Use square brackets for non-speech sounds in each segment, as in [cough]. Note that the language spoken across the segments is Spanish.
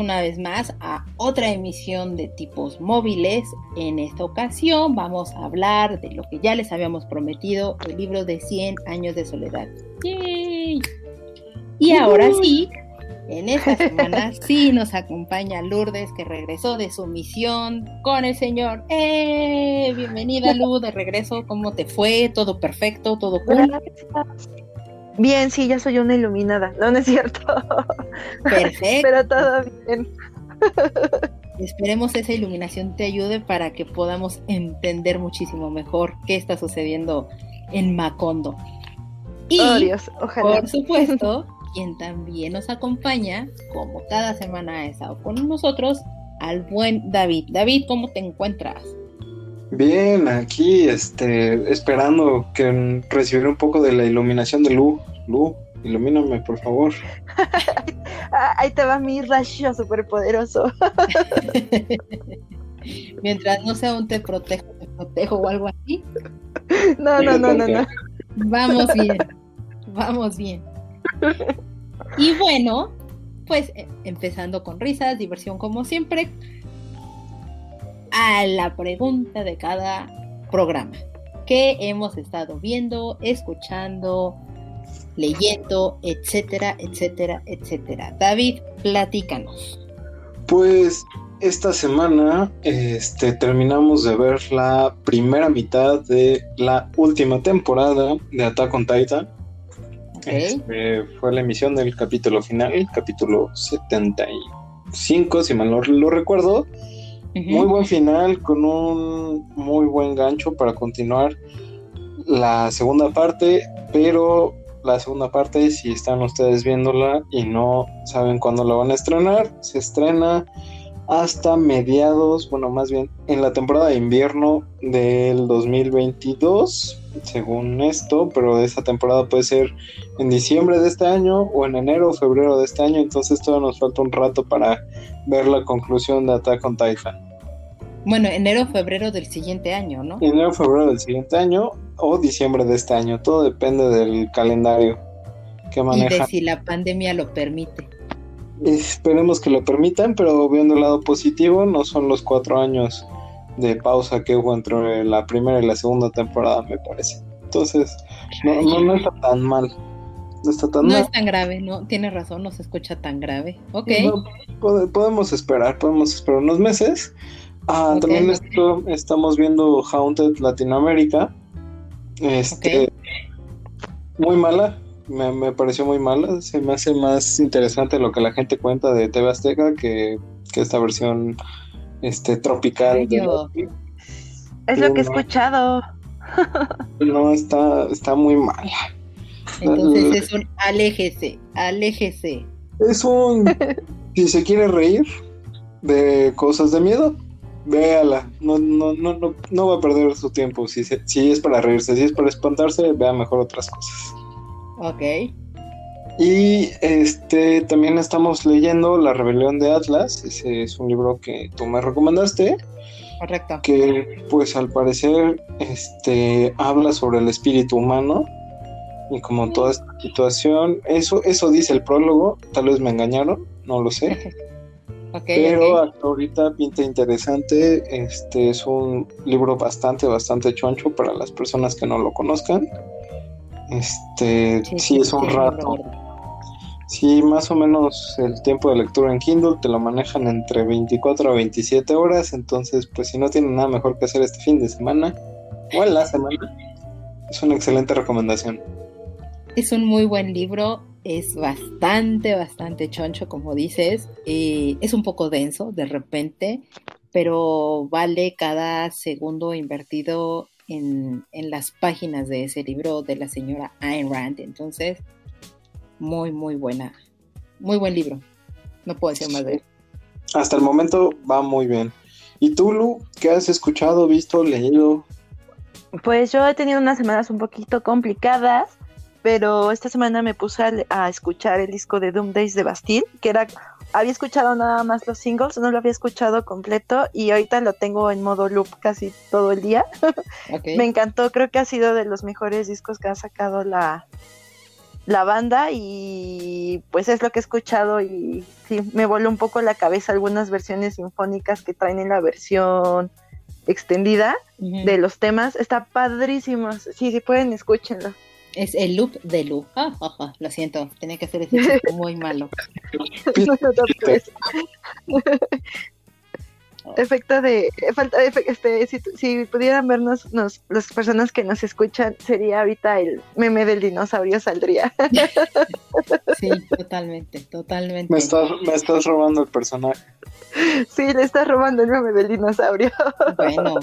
Una vez más a otra emisión de tipos móviles. En esta ocasión vamos a hablar de lo que ya les habíamos prometido, el libro de 100 años de soledad. ¡Yay! Y ahora sí, en esta semana [laughs] sí nos acompaña Lourdes que regresó de su misión con el Señor. ¡Eh! Bienvenida Lu, de regreso. ¿Cómo te fue? ¿Todo perfecto? ¿Todo cool? Bien, sí, ya soy una iluminada. No, no es cierto. Perfecto. [laughs] Pero todo bien. Esperemos esa iluminación te ayude para que podamos entender muchísimo mejor qué está sucediendo en Macondo. Y, oh, Dios, ojalá. por supuesto, quien también nos acompaña, como cada semana ha estado con nosotros, al buen David. David, ¿cómo te encuentras? Bien, aquí este, esperando que recibir un poco de la iluminación de Lu. Lu, ilumíname, por favor. [laughs] Ahí te va mi rayo superpoderoso. [laughs] Mientras no sea un te protejo, te protejo o algo así. [laughs] No, no, no, no, no. Vamos bien, vamos bien. Y bueno, pues eh, empezando con risas, diversión como siempre, a la pregunta de cada programa. ¿Qué hemos estado viendo, escuchando, leyendo, etcétera, etcétera, etcétera? David, platícanos. Pues esta semana este, terminamos de ver la primera mitad de la última temporada de Attack on Titan. Okay. Este, fue la emisión del capítulo final, el capítulo 75, si mal no lo recuerdo. Muy buen final, con un muy buen gancho para continuar la segunda parte, pero la segunda parte, si están ustedes viéndola y no saben cuándo la van a estrenar, se estrena hasta mediados, bueno, más bien en la temporada de invierno del 2022, según esto, pero esa temporada puede ser en diciembre de este año o en enero o febrero de este año, entonces todavía nos falta un rato para ver la conclusión de Attack on Titan. Bueno, enero o febrero del siguiente año, ¿no? Enero o febrero del siguiente año o diciembre de este año, todo depende del calendario que maneja. Y de si la pandemia lo permite. Esperemos que lo permitan, pero viendo el lado positivo, no son los cuatro años de pausa que hubo entre la primera y la segunda temporada, me parece. Entonces, no, no, no está tan mal. No está tan No mal. es tan grave, ¿no? Tienes razón, no se escucha tan grave. Ok. No, podemos esperar, podemos esperar unos meses. Ah, también esto- estamos viendo Haunted Latinoamérica. Este, muy mala, me, me pareció muy mala. Se me hace más interesante lo que la gente cuenta de TV Azteca que, que esta versión este, tropical. de. Es lo que he escuchado. No, está, está muy mala. Entonces es un aléjese, aléjese. Es un. [laughs] si se quiere reír de cosas de miedo, véala. No, no, no, no, no va a perder su tiempo. Si, se- si es para reírse, si es para espantarse, vea mejor otras cosas. Ok. Y este también estamos leyendo La Rebelión de Atlas. Ese es un libro que tú me recomendaste. Correcto. Que pues al parecer este habla sobre el espíritu humano. Y como toda esta situación, eso, eso dice el prólogo, tal vez me engañaron, no lo sé. [laughs] Ok, Pero ok. ahorita pinta interesante. Este es un libro bastante, bastante choncho para las personas que no lo conozcan. Este sí, es un rato. Sí, más o menos el tiempo de lectura en Kindle te lo manejan entre 24 a 27 horas. Entonces, pues si no tienen nada mejor que hacer este fin de semana o en la semana, es una excelente recomendación. Es un muy buen libro, es bastante, bastante choncho, como dices. eh, es un poco denso de repente, pero vale cada segundo invertido en, en las páginas de ese libro de la señora Ayn Rand. Entonces, muy, muy buena. Muy buen libro. No puedo decir más de él. Hasta el momento va muy bien. ¿Y tú, Lu, qué has escuchado, visto, leído? Pues yo he tenido unas semanas un poquito complicadas, pero esta semana me puse a, escuchar el disco de Doom Days de Bastille, que era, había escuchado nada más los singles, no lo había escuchado completo y ahorita lo tengo en modo loop casi todo el día. [laughs] me encantó, creo que ha sido de los mejores discos que ha sacado la, la banda y pues es lo que he escuchado y sí, me voló un poco la cabeza algunas versiones sinfónicas que traen en la versión extendida de los temas. Está padrísimo. Sí, sí pueden, escúchenlo. Es el loop de loop. Ah, lo siento, tenía que hacer ese [laughs] muy malo. [laughs] efecto de falta este si, pudieran vernos las personas que nos escuchan sería ahorita el meme del dinosaurio saldría. [laughs] Sí totalmente totalmente. Me estás, me estás robando el personaje. Sí le estás robando el meme del dinosaurio. Bueno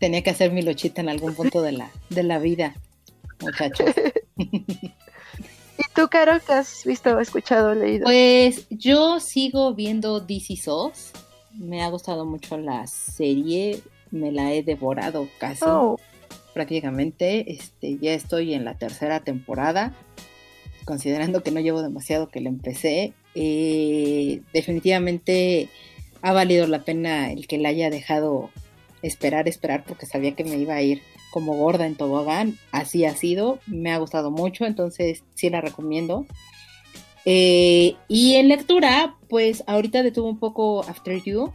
tenía que hacer mi lochita en algún punto de la de la vida muchachos [laughs] ¿Y tú, Caro, qué has visto, escuchado, leído? Pues yo sigo viendo DC SOS me ha gustado mucho la serie, me la he devorado casi. Oh. Prácticamente, este, ya estoy en la tercera temporada, considerando que no llevo demasiado que la empecé. Eh, definitivamente ha valido la pena el que la haya dejado esperar, esperar, porque sabía que me iba a ir como gorda en tobogán. Así ha sido, me ha gustado mucho, entonces sí la recomiendo. Eh, y en lectura, pues ahorita detuve un poco After You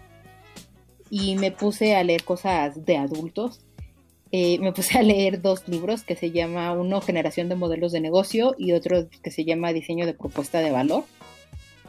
y me puse a leer cosas de adultos. Eh, me puse a leer dos libros que se llama uno Generación de Modelos de Negocio y otro que se llama Diseño de Propuesta de Valor.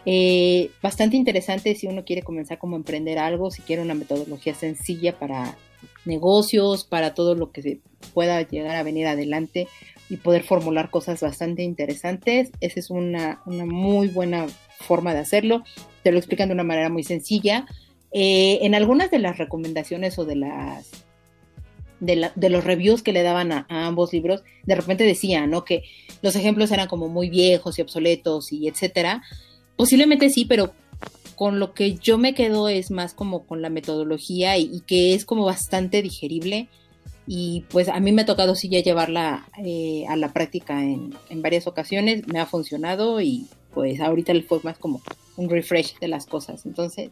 Eh, bastante interesante si uno quiere comenzar como emprender algo, si quiere una metodología sencilla para negocios, para todo lo que se pueda llegar a venir adelante y poder formular cosas bastante interesantes. Esa es una, muy buena forma de hacerlo. Te lo explican de una manera muy sencilla. Eh, en algunas de las recomendaciones o de las de, los reviews que le daban a, ambos libros, de repente decían, ¿no? Que los ejemplos eran como muy viejos y obsoletos y etcétera. Posiblemente sí, pero con lo que yo me quedo es más como con la metodología y que es como bastante digerible. Y pues a mí me ha tocado sí ya llevarla eh, a la práctica en, varias ocasiones, me ha funcionado y pues ahorita le fue más como un refresh de las cosas, entonces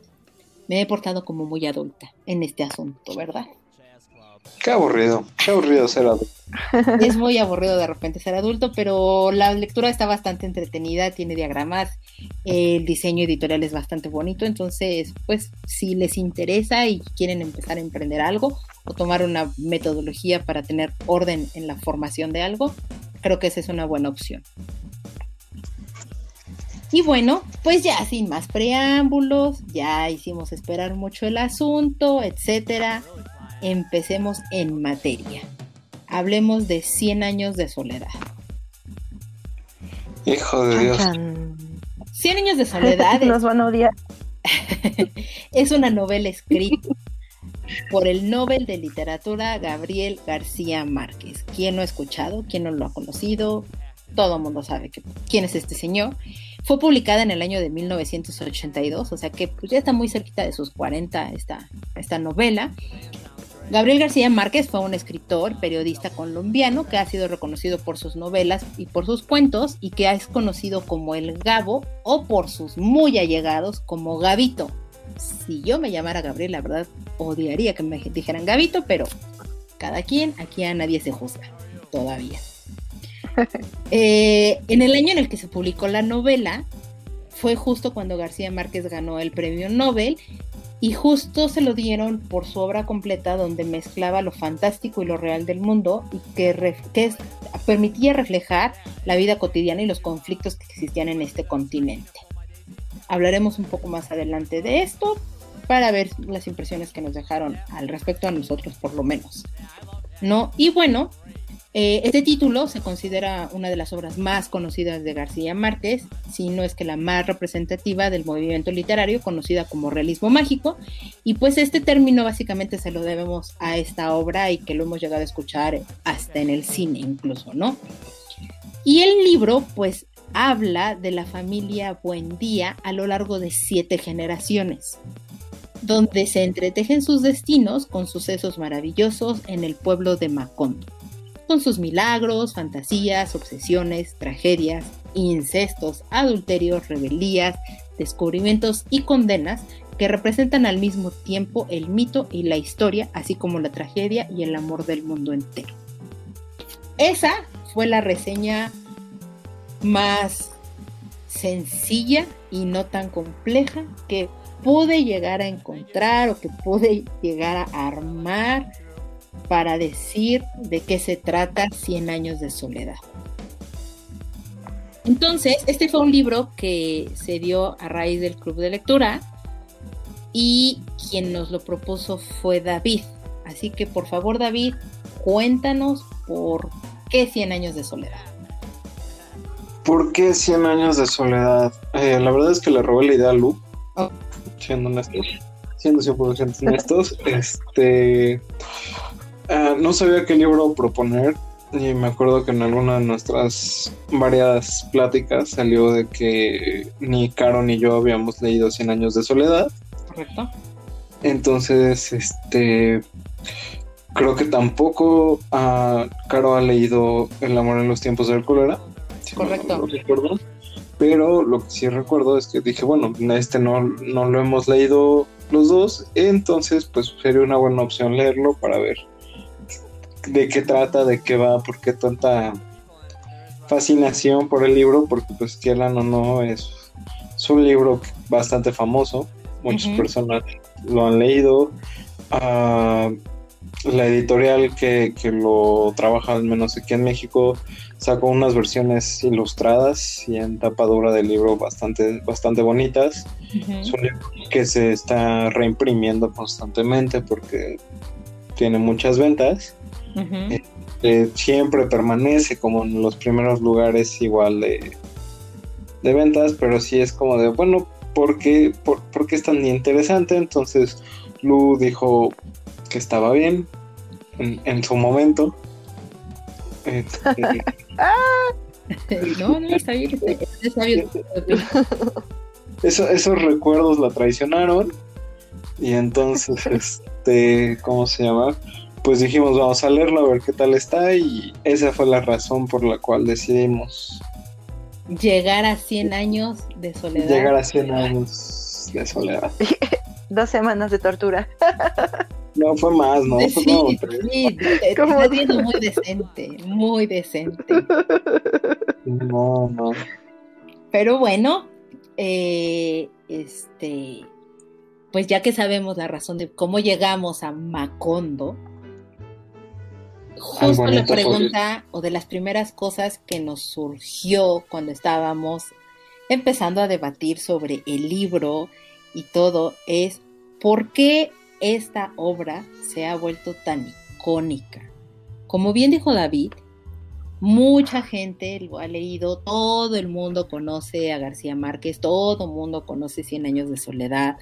me he portado como muy adulta en este asunto, ¿verdad? Qué aburrido, qué aburrido ser adulto. Es muy aburrido de repente ser adulto, pero la lectura está bastante entretenida, tiene diagramas, el diseño editorial es bastante bonito, entonces, pues, si les interesa y quieren empezar a emprender algo o tomar una metodología para tener orden en la formación de algo, creo que esa es una buena opción. Y bueno, pues ya sin más preámbulos, ya hicimos esperar mucho el asunto, etcétera empecemos en materia. Hablemos de 100 años de soledad. Hijo de Dios. 100 años de soledad. [laughs] Nos van a odiar. [laughs] es una novela escrita por el Nobel de Literatura Gabriel García Márquez. ¿Quién no ha escuchado? ¿Quién no lo ha conocido? Todo el mundo sabe que, quién es este señor. Fue publicada en el año de 1982, o sea que pues, ya está muy cerquita de sus 40 esta, esta novela. Gabriel García Márquez fue un escritor, periodista colombiano que ha sido reconocido por sus novelas y por sus cuentos y que es conocido como el Gabo o por sus muy allegados como Gabito. Si yo me llamara Gabriel, la verdad odiaría que me dijeran Gabito, pero cada quien, aquí a nadie se juzga, todavía. [laughs] Eh, en el año en el que se publicó la novela, fue justo cuando García Márquez ganó el premio Nobel y justo se lo dieron por su obra completa donde mezclaba lo fantástico y lo real del mundo y que, permitía reflejar la vida cotidiana y los conflictos que existían en este continente. Hablaremos un poco más adelante de esto para ver las impresiones que nos dejaron al respecto a nosotros por lo menos. ¿No? Y bueno, eh, este título se considera una de las obras más conocidas de García Márquez, si no es que la más representativa del movimiento literario conocida como realismo mágico, y pues este término básicamente se lo debemos a esta obra y que lo hemos llegado a escuchar hasta en el cine incluso, ¿no? Y el libro pues habla de la familia Buendía a lo largo de siete generaciones. donde se entretejen sus destinos con sucesos maravillosos en el pueblo de Macondo, con sus milagros, fantasías, obsesiones, tragedias, incestos, adulterios, rebelías, descubrimientos y condenas que representan al mismo tiempo el mito y la historia, así como la tragedia y el amor del mundo entero. Esa fue la reseña más sencilla y no tan compleja que pude llegar a encontrar o que pude llegar a armar para decir de qué se trata 100 años de soledad. Entonces, este fue un libro que se dio a raíz del club de lectura y quien nos lo propuso fue David. Así que por favor, David, cuéntanos por qué 100 años de soledad. ¿Por qué 100 años de soledad? Eh, la verdad es que le robé la idea a Lu. Oh. Siendo honestos. Siendo 100% honestos. [laughs] este. Ah, no sabía qué libro proponer. Y me acuerdo que en alguna de nuestras variadas pláticas salió de que ni Caro ni yo habíamos leído 100 años de soledad. Correcto. Entonces, este. Creo que tampoco uh, Caro ha leído El amor en los tiempos del cólera. Correcto. Pero lo que sí recuerdo es que dije, bueno, este no, no lo hemos leído los dos, entonces pues sería una buena opción leerlo para ver de qué trata, de qué va, por qué tanta fascinación por el libro, porque pues Kielan o no es, un libro bastante famoso, muchas personas lo han leído. Ah, la editorial que, que, lo trabaja, al menos aquí en México, sacó unas versiones ilustradas y en tapadura del libro bastante, bastante bonitas. Es un libro que se está reimprimiendo constantemente porque tiene muchas ventas. Este, siempre permanece como en los primeros lugares igual de, de ventas, pero sí es como de, bueno, ¿por qué, por, ¿por qué es tan interesante? Entonces Lu dijo que estaba bien en, su momento. Este, [laughs] [laughs] no, no, está bien, está bien. Eso, esos recuerdos la traicionaron y entonces, [laughs] este, ¿cómo se llama? Pues dijimos, vamos a leerlo a ver qué tal está y esa fue la razón por la cual decidimos llegar a 100 años de soledad. Llegar a 100 años de soledad. [laughs] Dos semanas de tortura. No, fue más, ¿no? Sí, sí, está viendo muy decente, muy decente. No, no. Pero bueno, eh, este, pues ya que sabemos la razón de cómo llegamos a Macondo, justo la pregunta o de las primeras cosas que nos surgió cuando estábamos empezando a debatir sobre el libro y todo es ¿por qué esta obra se ha vuelto tan icónica? Como bien dijo David, mucha gente lo ha leído, todo el mundo conoce a García Márquez, todo el mundo conoce Cien años de soledad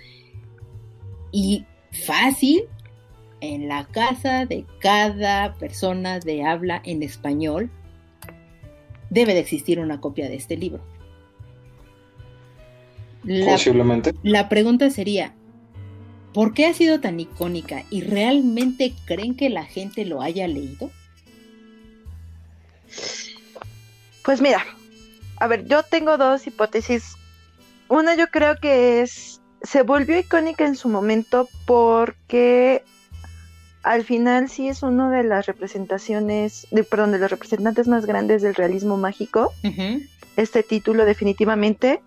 y fácil en la casa de cada persona de habla en español debe de existir una copia de este libro. Posiblemente. La pregunta sería, ¿por qué ha sido tan icónica y realmente creen que la gente lo haya leído? Pues mira, a ver, yo tengo dos hipótesis. Una yo creo que es, se volvió icónica en su momento porque al final sí es uno de las representaciones, de, perdón, de los representantes más grandes del realismo mágico. Este título definitivamente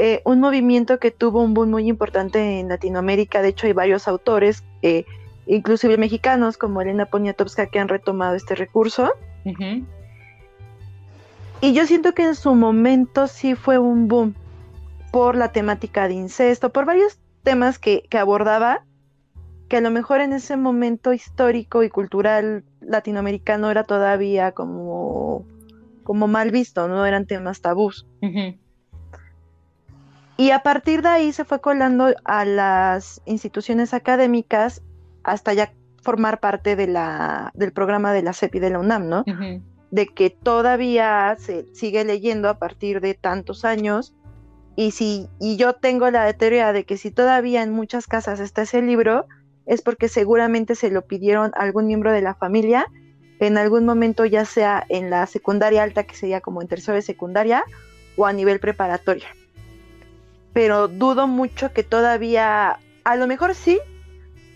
eh, un movimiento que tuvo un boom muy importante en Latinoamérica. De hecho, hay varios autores, eh, inclusive mexicanos, como Elena Poniatowska, que han retomado este recurso. Y yo siento que en su momento sí fue un boom por la temática de incesto, por varios temas que, que abordaba, que a lo mejor en ese momento histórico y cultural latinoamericano era todavía como, como mal visto, no eran temas tabús. Y a partir de ahí se fue colando a las instituciones académicas hasta ya formar parte de la, del programa de la CEPI de la UNAM, ¿no? De que todavía se sigue leyendo a partir de tantos años Y si y yo tengo la teoría de que si todavía en muchas casas está ese libro, es porque seguramente se lo pidieron a algún miembro de la familia en algún momento, ya sea en la secundaria alta, que sería como en tercero de secundaria, o a nivel preparatoria. Pero dudo mucho que todavía, a lo mejor sí,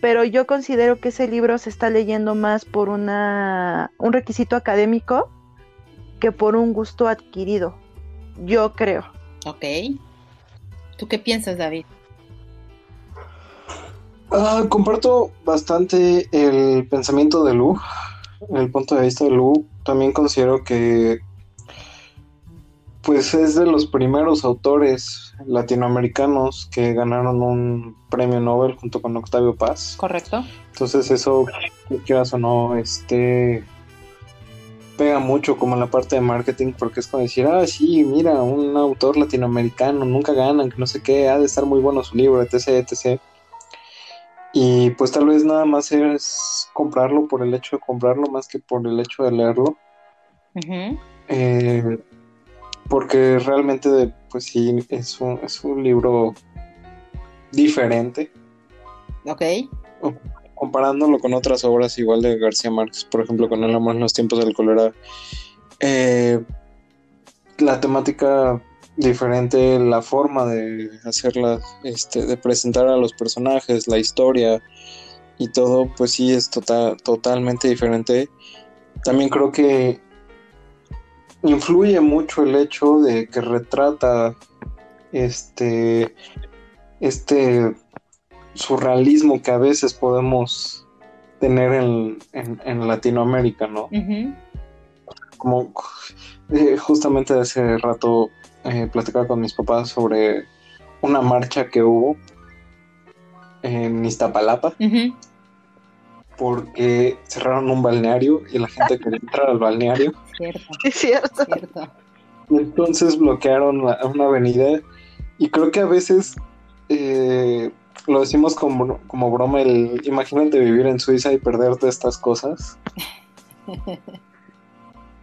pero yo considero que ese libro se está leyendo más por una, un requisito académico que por un gusto adquirido. Yo creo. Ok. ¿Tú qué piensas, David? Ah, comparto bastante el pensamiento de Lu, el punto de vista de Lu. También considero que pues es de los primeros autores latinoamericanos que ganaron un premio Nobel junto con Octavio Paz. Correcto. Entonces eso, quieras o no, este pega mucho como en la parte de marketing porque es como decir, ah, sí, mira, un autor latinoamericano, nunca ganan, que no sé qué, ha de estar muy bueno su libro, etc, etc. Y pues tal vez nada más es comprarlo por el hecho de comprarlo más que por el hecho de leerlo. eh, porque realmente, pues sí, es un, es un libro diferente. Ok. Comparándolo con otras obras igual de García Márquez, por ejemplo, con El amor en los tiempos del cólera, eh, la temática diferente, la forma de hacerla, este, de presentar a los personajes, la historia y todo, pues sí es total, totalmente diferente. También creo que influye mucho el hecho de que retrata este este surrealismo que a veces podemos tener en, en, Latinoamérica, ¿no? Como eh, justamente hace rato eh, platicaba con mis papás sobre una marcha que hubo en Iztapalapa porque cerraron un balneario y la gente quería entrar al balneario. Cierto. Es cierto. Entonces bloquearon una avenida y creo que a veces eh, lo decimos como, como broma, el imagínate vivir en Suiza y perderte estas cosas. [laughs]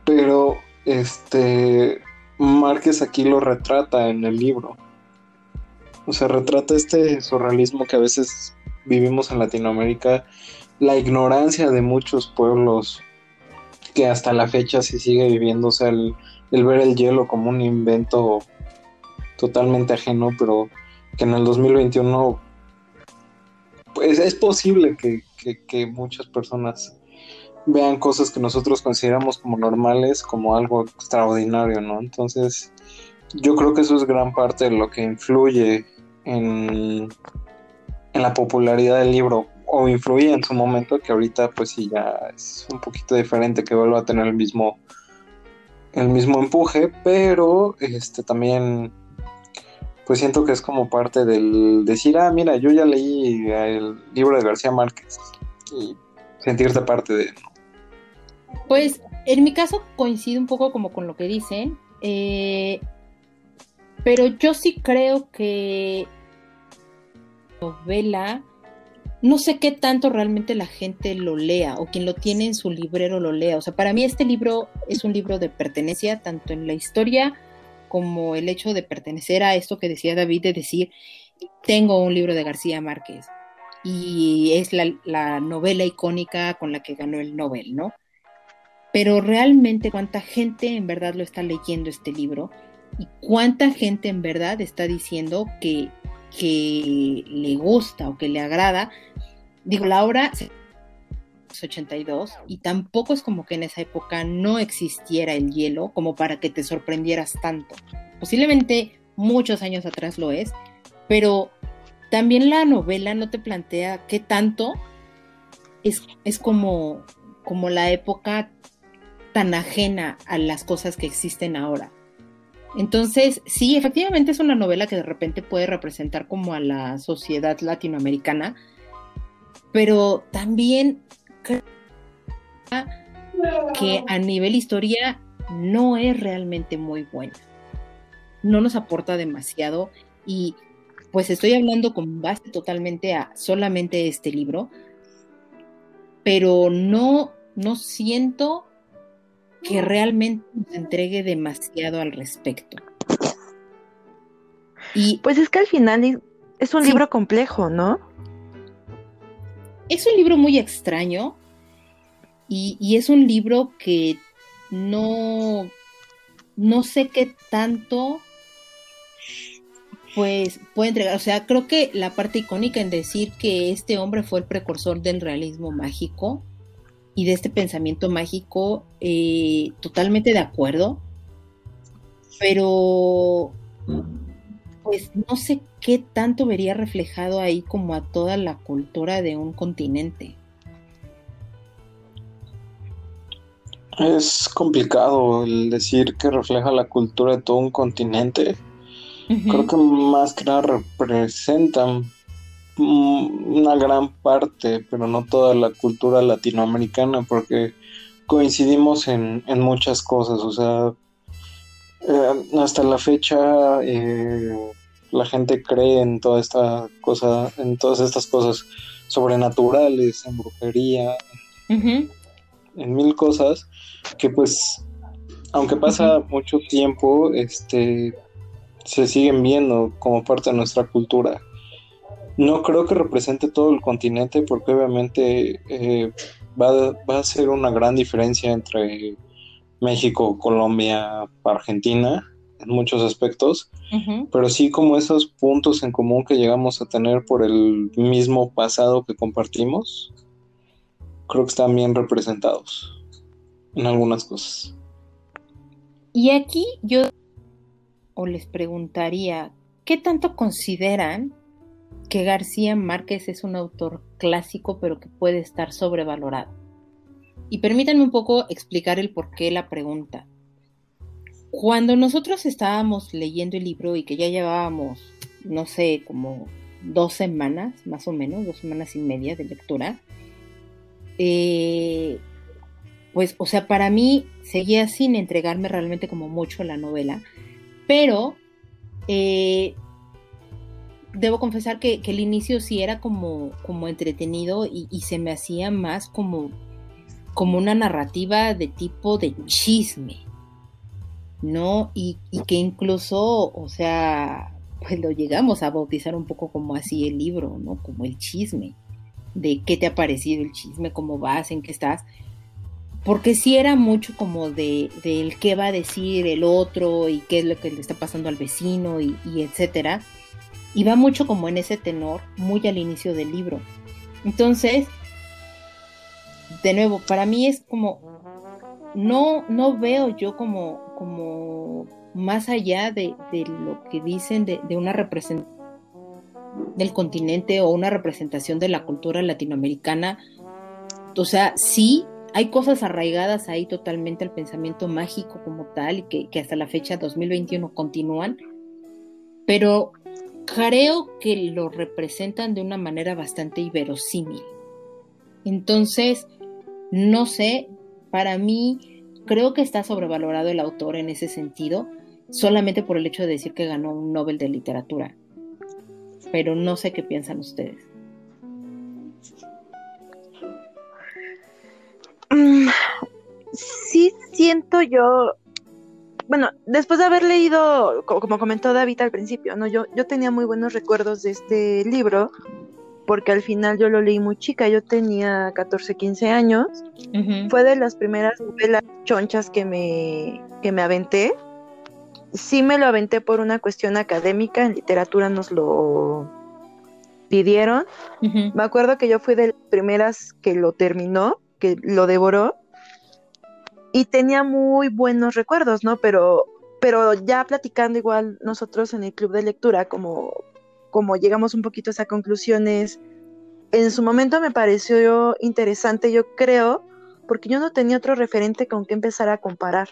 Pero este Márquez aquí lo retrata en el libro. O sea, retrata este surrealismo que a veces vivimos en Latinoamérica la ignorancia de muchos pueblos que hasta la fecha se sigue viviendo, o sea, el, ver el hielo como un invento totalmente ajeno, pero que en el 2021 pues es posible que, que, muchas personas vean cosas que nosotros consideramos como normales como algo extraordinario, ¿no? Entonces, yo creo que eso es gran parte de lo que influye en, en la popularidad del libro o influía en su momento, que ahorita pues sí ya es un poquito diferente que vuelva a tener el mismo el mismo empuje, pero este también pues siento que es como parte del decir, ah, mira, yo ya leí el libro de García Márquez y sentirte parte de. Pues en mi caso coincide un poco como con lo que dicen, eh, pero yo sí creo que novela no sé qué tanto realmente la gente lo lea o quien lo tiene en su librero lo lea. O sea, para mí este libro es un libro de pertenencia tanto en la historia como el hecho de pertenecer a esto que decía David de decir, tengo un libro de García Márquez y es la, novela icónica con la que ganó el Nobel, ¿no? Pero realmente cuánta gente en verdad lo está leyendo este libro y cuánta gente en verdad está diciendo que que le gusta o que le agrada. Digo, la obra es 82 y tampoco es como que en esa época no existiera el hielo como para que te sorprendieras tanto. Posiblemente muchos años atrás lo es, pero también la novela no te plantea qué tanto es, es como, como la época tan ajena a las cosas que existen ahora. Entonces, sí, efectivamente es una novela que de repente puede representar como a la sociedad latinoamericana, pero también creo que a nivel historia no es realmente muy buena. No nos aporta demasiado y pues estoy hablando con base totalmente a solamente este libro, pero no, no siento que realmente nos entregue demasiado al respecto. Y pues es que al final es un libro complejo, ¿no? Es un libro muy extraño y, y es un libro que no, no sé qué tanto pues puede entregar, o sea, creo que la parte icónica en decir que este hombre fue el precursor del realismo mágico y de este pensamiento mágico, eh, totalmente de acuerdo, pero pues no sé qué tanto vería reflejado ahí como a toda la cultura de un continente. Es complicado el decir que refleja la cultura de todo un continente Creo que más que nada representan una gran parte, pero no toda la cultura latinoamericana, porque coincidimos en, muchas cosas, o sea, eh, hasta la fecha eh, la gente cree en toda esta cosa, en todas estas cosas sobrenaturales, en brujería, en mil cosas, que pues, aunque pasa mucho tiempo, este, se siguen viendo como parte de nuestra cultura. No creo que represente todo el continente porque obviamente eh, va, a ser una gran diferencia entre México, Colombia, Argentina en muchos aspectos, pero sí como esos puntos en común que llegamos a tener por el mismo pasado que compartimos, creo que están bien representados en algunas cosas. Y aquí yo o les preguntaría, ¿qué tanto consideran que García Márquez es un autor clásico pero que puede estar sobrevalorado? Y permítanme un poco explicar el por qué la pregunta. Cuando nosotros estábamos leyendo el libro y que ya llevábamos, no sé, como dos semanas, más o menos, dos semanas y media de lectura, eh, pues, o sea, para mí seguía sin entregarme realmente como mucho la novela, pero eh, debo confesar que, el inicio sí era como, como entretenido y, se me hacía más como, como una narrativa de tipo de chisme, ¿no? Y, que incluso, o sea, pues lo llegamos a bautizar un poco como así el libro, ¿no? Como el chisme, de qué te ha parecido el chisme, cómo vas, en qué estás porque sí era mucho como de, qué va a decir el otro y qué es lo que le está pasando al vecino y, etcétera. Y va mucho como en ese tenor, muy al inicio del libro. Entonces, de nuevo, para mí es como, no, no veo yo como, como más allá de, lo que dicen de, de una representación del continente o una representación de la cultura latinoamericana. O sea, sí, hay cosas arraigadas ahí totalmente al pensamiento mágico como tal y que, hasta la fecha 2021 continúan, pero creo que lo representan de una manera bastante inverosímil. Entonces, no sé, para mí creo que está sobrevalorado el autor en ese sentido, solamente por el hecho de decir que ganó un Nobel de literatura. Pero no sé qué piensan ustedes. Mm, sí siento yo, bueno, después de haber leído, como comentó David al principio, ¿no? Yo, yo tenía muy buenos recuerdos de este libro, porque al final yo lo leí muy chica, yo tenía 14, 15 años. Fue de las primeras novelas chonchas que me, que me aventé. Sí me lo aventé por una cuestión académica, en literatura nos lo pidieron. Me acuerdo que yo fui de las primeras que lo terminó que lo devoró y tenía muy buenos recuerdos, ¿no? Pero, pero ya platicando igual nosotros en el club de lectura, como, como llegamos un poquito a esas conclusiones, en su momento me pareció interesante, yo creo, porque yo no tenía otro referente con que empezar a comparar.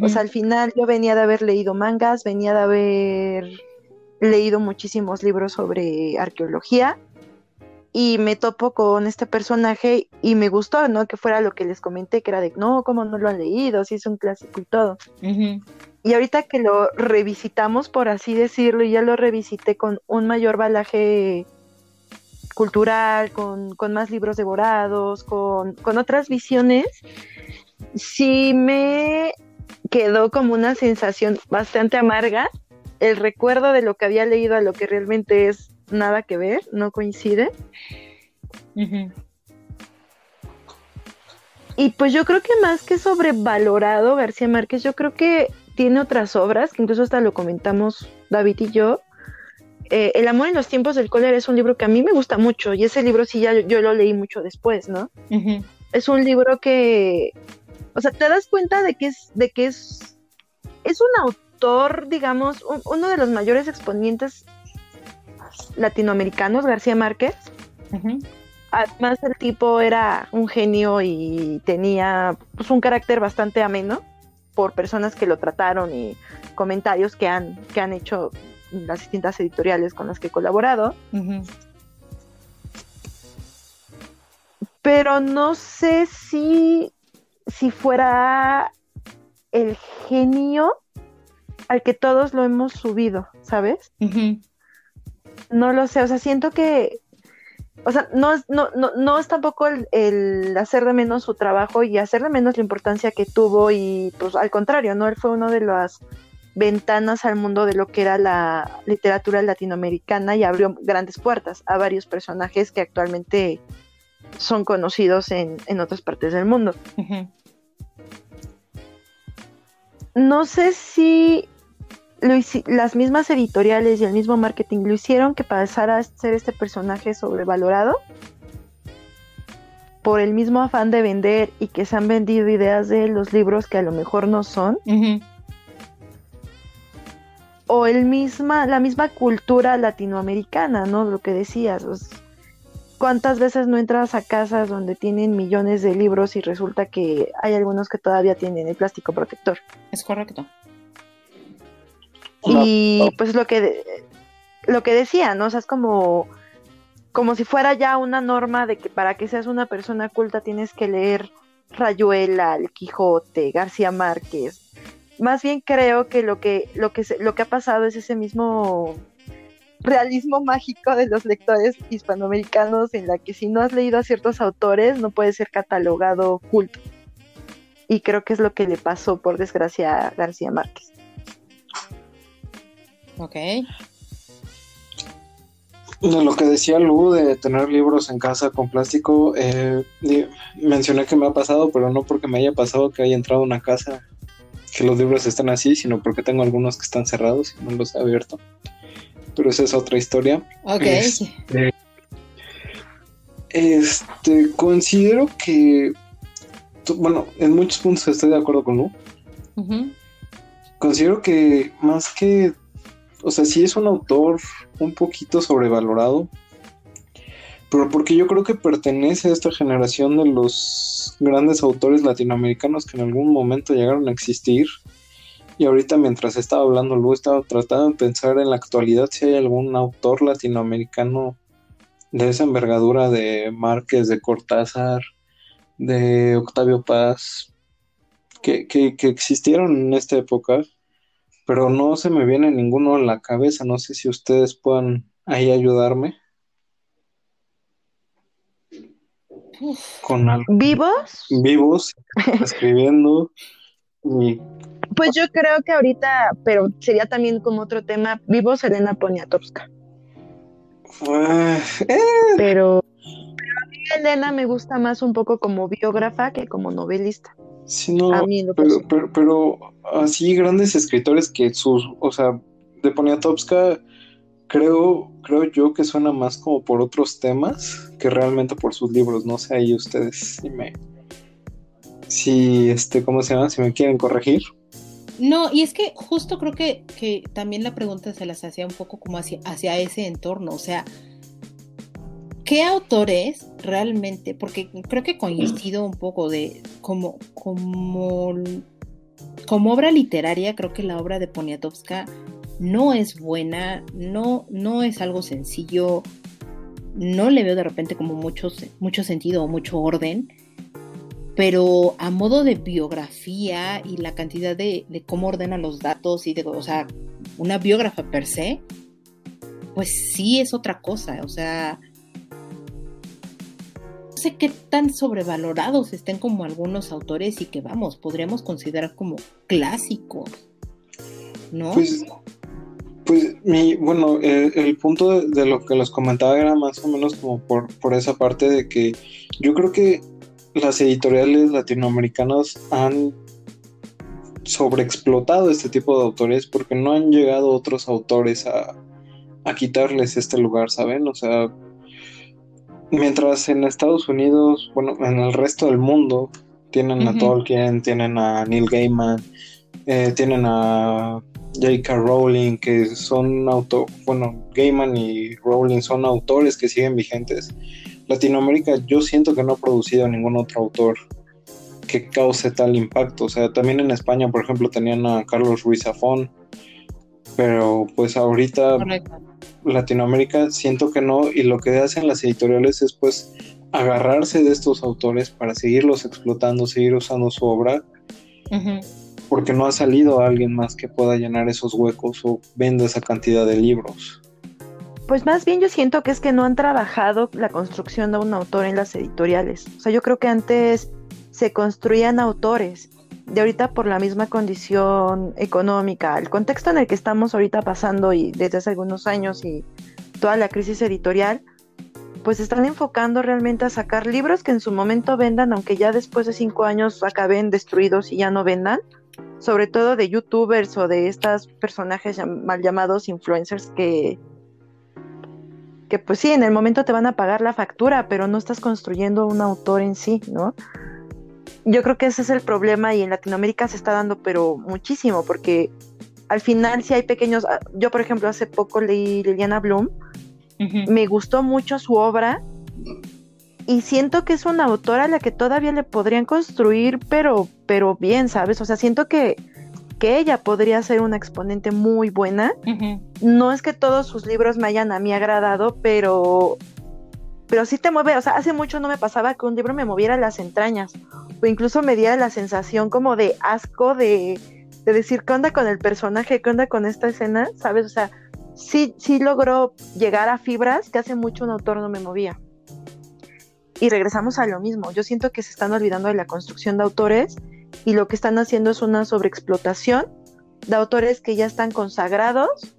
O sea, al final yo venía de haber leído mangas, venía de haber leído muchísimos libros sobre arqueología y me topo con este personaje y me gustó, ¿no? Que fuera lo que les comenté, que era de, no, ¿cómo no lo han leído? Si es un clásico y todo. Y ahorita que lo revisitamos, por así decirlo, y ya lo revisité con un mayor balaje cultural, con, más libros devorados, con, con otras visiones, sí me quedó como una sensación bastante amarga el recuerdo de lo que había leído a lo que realmente es nada que ver, no coincide. Y pues yo creo que más que sobrevalorado García Márquez, yo creo que tiene otras obras, que incluso hasta lo comentamos David y yo. Eh, el amor en los tiempos del cólera es un libro que a mí me gusta mucho y ese libro sí ya yo, lo leí mucho después, ¿no? Es un libro que, o sea, te das cuenta de que es, de que es, es un autor, digamos, uno de los mayores exponentes latinoamericanos, García Márquez. Además, el tipo era un genio y tenía pues, un carácter bastante ameno por personas que lo trataron y comentarios que han, que han hecho las distintas editoriales con las que he colaborado. Pero no sé si, si fuera el genio al que todos lo hemos subido, ¿sabes? No lo sé, o sea, siento que o sea, no es, no, no, no es tampoco el, hacer de menos su trabajo y hacer de menos la importancia que tuvo y pues al contrario, ¿no? Él fue uno de las ventanas al mundo de lo que era la literatura latinoamericana y abrió grandes puertas a varios personajes que actualmente son conocidos en, otras partes del mundo. No sé si las mismas editoriales y el mismo marketing lo hicieron que pasara a ser este personaje sobrevalorado por el mismo afán de vender y que se han vendido ideas de los libros que a lo mejor no son. O el misma, la misma cultura latinoamericana, ¿no? Lo que decías. ¿Cuántas veces no entras a casas donde tienen millones de libros y resulta que hay algunos que todavía tienen el plástico protector? Es correcto. Y pues lo que lo que decía, ¿no? O sea, es como como si fuera ya una norma de que para que seas una persona culta tienes que leer Rayuela, El Quijote, García Márquez. Más bien creo que lo que lo que lo que ha pasado es ese mismo realismo mágico de los lectores hispanoamericanos en la que si no has leído a ciertos autores no puedes ser catalogado culto. Y creo que es lo que le pasó por desgracia a García Márquez. Ok. Lo que decía Lu de tener libros en casa con plástico, eh, mencioné que me ha pasado, pero no porque me haya pasado que haya entrado a una casa que los libros están así, sino porque tengo algunos que están cerrados y no los he abierto. Pero esa es otra historia. Ok. Este, este considero que, bueno, en muchos puntos estoy de acuerdo con Lu. Considero que más que o sea, sí es un autor un poquito sobrevalorado, pero porque yo creo que pertenece a esta generación de los grandes autores latinoamericanos que en algún momento llegaron a existir. Y ahorita mientras estaba hablando, luego estaba tratando de pensar en la actualidad si hay algún autor latinoamericano de esa envergadura de Márquez, de Cortázar, de Octavio Paz, que, que, que existieron en esta época pero no se me viene ninguno a la cabeza. No sé si ustedes puedan ahí ayudarme. Con algo. ¿Vivos? Vivos, escribiendo. Pues yo creo que ahorita, pero sería también como otro tema, vivos Elena Poniatowska. Eh, eh. Pero, pero a mí Elena me gusta más un poco como biógrafa que como novelista. Sí, no, pero, pero, así grandes escritores que sus, o sea, de Poniatowska, creo, creo yo que suena más como por otros temas que realmente por sus libros. No sé ahí ustedes si me, si este, ¿cómo se llama? Si me quieren corregir. No, y es que justo creo que, que también la pregunta se las hacía un poco como hacia, hacia ese entorno, o sea, ¿Qué autores realmente? Porque creo que coincido un poco de como, como, como obra literaria, creo que la obra de Poniatowska no es buena, no, no es algo sencillo, no le veo de repente como mucho, mucho sentido o mucho orden, pero a modo de biografía y la cantidad de, cómo ordena los datos y de, o sea, una biógrafa per se, pues sí es otra cosa, o sea, sé qué tan sobrevalorados estén como algunos autores y que vamos, podríamos considerar como clásicos, ¿no? Pues Pues mi, bueno, el, punto de, lo que les comentaba era más o menos como por, por esa parte de que yo creo que las editoriales latinoamericanas han sobreexplotado este tipo de autores porque no han llegado otros autores a, a quitarles este lugar, ¿saben? O sea, mientras en Estados Unidos, bueno, en el resto del mundo, tienen a Tolkien, tienen a Neil Gaiman, eh, tienen a J.K. Rowling, que son auto, bueno, Gaiman y Rowling son autores que siguen vigentes. Latinoamérica yo siento que no ha producido ningún otro autor que cause tal impacto. O sea, también en España, por ejemplo, tenían a Carlos Ruiz Zafón, pero pues ahorita Latinoamérica siento que no, y lo que hacen las editoriales es pues agarrarse de estos autores para seguirlos explotando, seguir usando su obra, porque no ha salido alguien más que pueda llenar esos huecos o venda esa cantidad de libros. Pues más bien yo siento que es que no han trabajado la construcción de un autor en las editoriales. O sea, yo creo que antes se construían autores. De ahorita por la misma condición económica, el contexto en el que estamos ahorita pasando y desde hace algunos años y toda la crisis editorial, pues están enfocando realmente a sacar libros que en su momento vendan, aunque ya después de cinco años acaben destruidos y ya no vendan, sobre todo de youtubers o de estos personajes mal llamados influencers que, que pues sí, en el momento te van a pagar la factura, pero no estás construyendo un autor en sí, ¿no? Yo creo que ese es el problema y en Latinoamérica se está dando, pero muchísimo, porque al final si hay pequeños, ah, yo por ejemplo hace poco leí Liliana Bloom, me gustó mucho su obra y siento que es una autora a la que todavía le podrían construir, pero, pero bien, ¿sabes? O sea, siento que, que ella podría ser una exponente muy buena. No es que todos sus libros me hayan a mí agradado, pero, pero sí te mueve. O sea, hace mucho no me pasaba que un libro me moviera las entrañas, incluso me diera la sensación como de asco de, de decir, ¿qué onda con el personaje? ¿Qué onda con esta escena? ¿Sabes? O sea, sí, sí logró llegar a fibras que hace mucho un autor no me movía. Y regresamos a lo mismo. Yo siento que se están olvidando de la construcción de autores y lo que están haciendo es una sobreexplotación de autores que ya están consagrados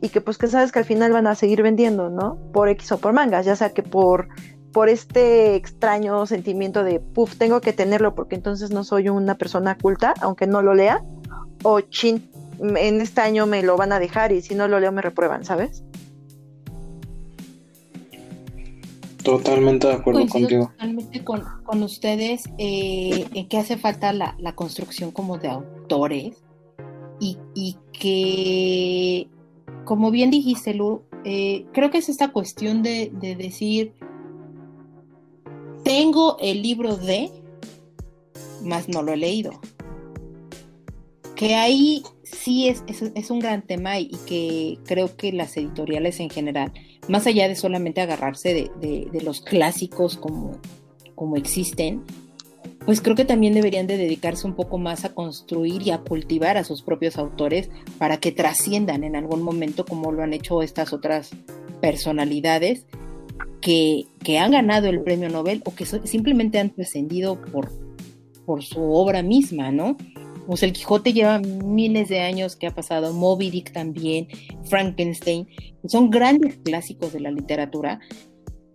y que pues que sabes que al final van a seguir vendiendo, ¿no? Por X o por mangas, ya sea que por, por este extraño sentimiento de, puff, tengo que tenerlo porque entonces no soy una persona culta, aunque no lo lea, o chin, en este año me lo van a dejar y si no lo leo me reprueban, ¿sabes? Totalmente de acuerdo contigo. Totalmente con, ustedes eh, en que hace falta la, construcción como de autores y, que, como bien dijiste, Lu, eh, creo que es esta cuestión de, de decir, tengo el libro de, más no lo he leído. Que ahí sí es, un gran tema y, que creo que las editoriales en general, más allá de solamente agarrarse de, los clásicos como, como existen, pues creo que también deberían de dedicarse un poco más a construir y a cultivar a sus propios autores para que trasciendan en algún momento como lo han hecho estas otras personalidades que, han ganado el premio Nobel o que simplemente han trascendido por, por su obra misma, ¿no? Pues el Quijote lleva miles de años que ha pasado, Moby Dick también, Frankenstein, son grandes clásicos de la literatura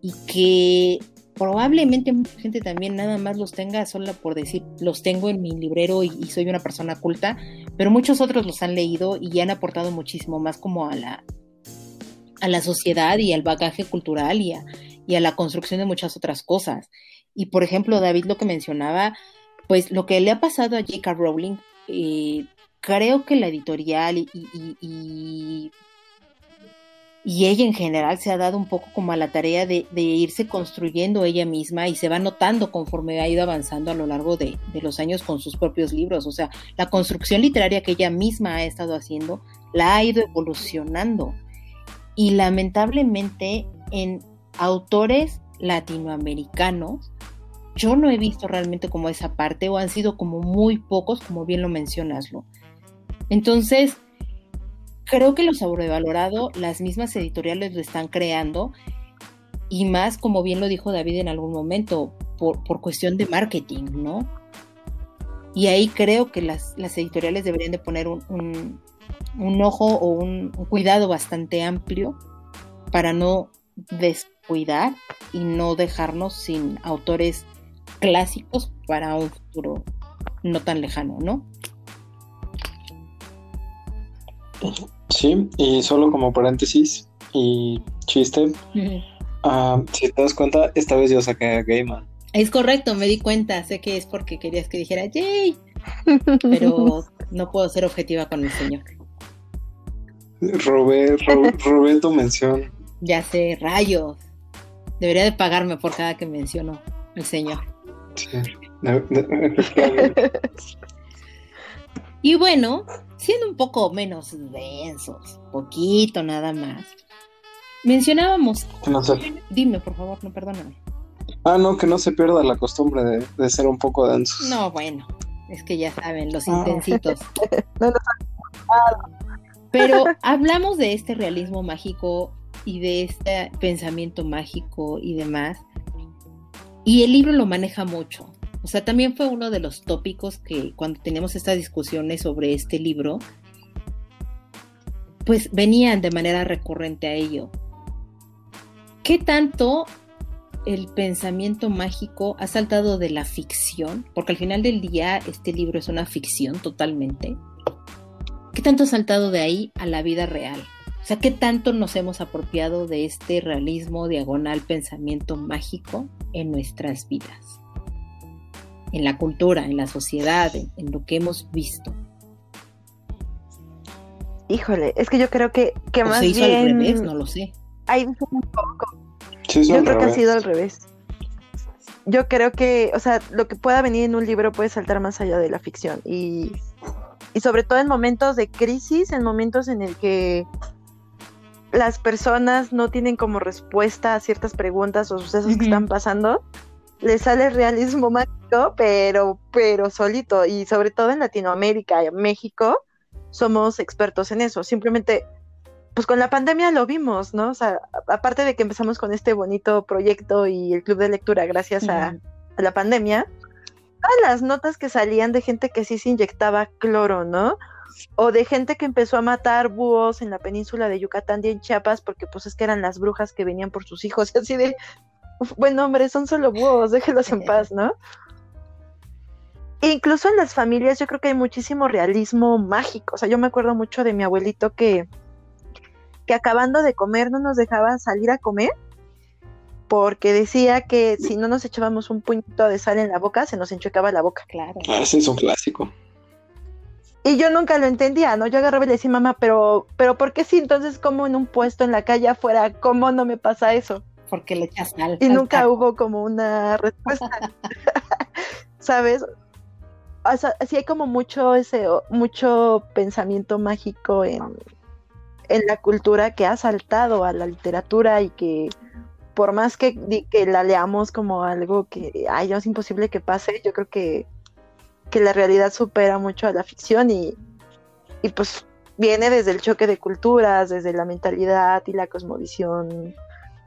y que probablemente mucha gente también nada más los tenga solo por decir, los tengo en mi librero y, soy una persona culta, pero muchos otros los han leído y han aportado muchísimo más como a la, a la sociedad y al bagaje cultural y a, y la construcción de muchas otras cosas. Y por ejemplo, David lo que mencionaba, pues lo que le ha pasado a J.K. Rowling, eh, creo que la editorial y, y, ella en general se ha dado un poco como a la tarea de, irse construyendo ella misma y se va notando conforme ha ido avanzando a lo largo de los años con sus propios libros. O sea, la construcción literaria que ella misma ha estado haciendo la ha ido evolucionando. Y lamentablemente en autores latinoamericanos, yo no he visto realmente como esa parte o han sido como muy pocos, como bien lo mencionaslo. Entonces, creo que lo sobrevalorado, las mismas editoriales lo están creando y más, como bien lo dijo David en algún momento, por, cuestión de marketing, ¿no? Y ahí creo que las, editoriales deberían de poner un ojo o un, cuidado bastante amplio para no descuidar y no dejarnos sin autores clásicos para un futuro no tan lejano, ¿no? Sí, y solo como paréntesis y chiste, ah, si te das cuenta, esta vez yo saqué a Gaiman. Es correcto, me di cuenta, sé que es porque querías que dijera Jay, pero [laughs] no puedo ser objetiva con el señor. Robé, [laughs] robé tu mención. Ya sé, rayos. Debería de pagarme por cada que menciono el señor. Sí, [laughs] y bueno, siendo un poco menos densos, poquito nada más. Mencionábamos. Dime, por favor, no perdóname. Ah, no, que no se pierda la costumbre de, ser un poco densos. No, bueno, es que ya saben, los ah. intensitos. [laughs] Pero [laughs] hablamos de este realismo mágico y de este pensamiento mágico y demás. Y el libro lo maneja mucho. O sea, también fue uno de los tópicos que cuando teníamos estas discusiones sobre este libro, pues venían de manera recurrente a ello. ¿Qué tanto el pensamiento mágico ha saltado de la ficción? Porque al final del día este libro es una ficción totalmente. ¿Qué tanto ha saltado de ahí a la vida real? O sea, ¿qué tanto nos hemos apropiado de este realismo diagonal pensamiento mágico en nuestras vidas? En la cultura, en la sociedad, en, lo que hemos visto. Híjole, es que yo creo que, que más se hizo al revés, no lo sé. Hay un poco. yo creo que ha sido al revés. Yo creo que, o sea, lo que pueda venir en un libro puede saltar más allá de la ficción y, y sobre todo en momentos de crisis, en momentos en el que las personas no tienen como respuesta a ciertas preguntas o sucesos que están pasando, les sale realismo mágico, pero, pero solito. Y sobre todo en Latinoamérica y en México, somos expertos en eso. Simplemente, pues con la pandemia lo vimos, ¿no? O sea, aparte de que empezamos con este bonito proyecto y el club de lectura gracias a, a la pandemia, todas las notas que salían de gente que sí se inyectaba cloro, ¿no? o de gente que empezó a matar búhos en la península de Yucatán y en Chiapas porque pues es que eran las brujas que venían por sus hijos y así de, bueno hombre, son solo búhos, déjenlos en paz, ¿no? incluso en las familias yo creo que hay muchísimo realismo mágico, o sea, yo me acuerdo mucho de mi abuelito que, que acabando de comer no nos dejaba salir a comer porque decía que si no nos echábamos un puñito de sal en la boca, se nos enchuecaba la boca. Claro. Ah, ese es un clásico. Y yo nunca lo entendía, ¿no? Yo agarraba y le decía, mamá, pero, pero ¿por qué sí? Entonces, como en un puesto en la calle afuera, ¿cómo no me pasa eso? Porque le echas sal. Y nunca hubo como una respuesta. [laughs] ¿Sabes? O sea, sí hay como mucho ese, mucho pensamiento mágico en, en la cultura que ha saltado a la literatura y que por más que, que la leamos como algo que, ay, es imposible que pase, yo creo que que la realidad supera mucho a la ficción y, y pues viene desde el choque de culturas, desde la mentalidad y la cosmovisión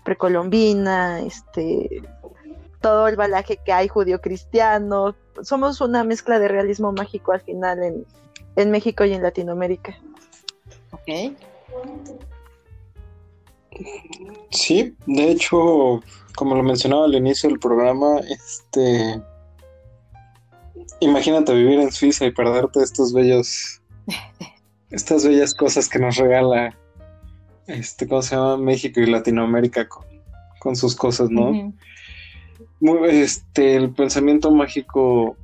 precolombina, este, todo el balaje que hay judío-cristiano. Somos una mezcla de realismo mágico al final en, en México y en Latinoamérica. Ok. Sí, de hecho, como lo mencionaba al inicio del programa, este Imagínate vivir en Suiza y perderte estos bellos, [laughs] estas bellas cosas que nos regala, este, ¿cómo se llama? México y Latinoamérica con, sus cosas, ¿no? este, el pensamiento mágico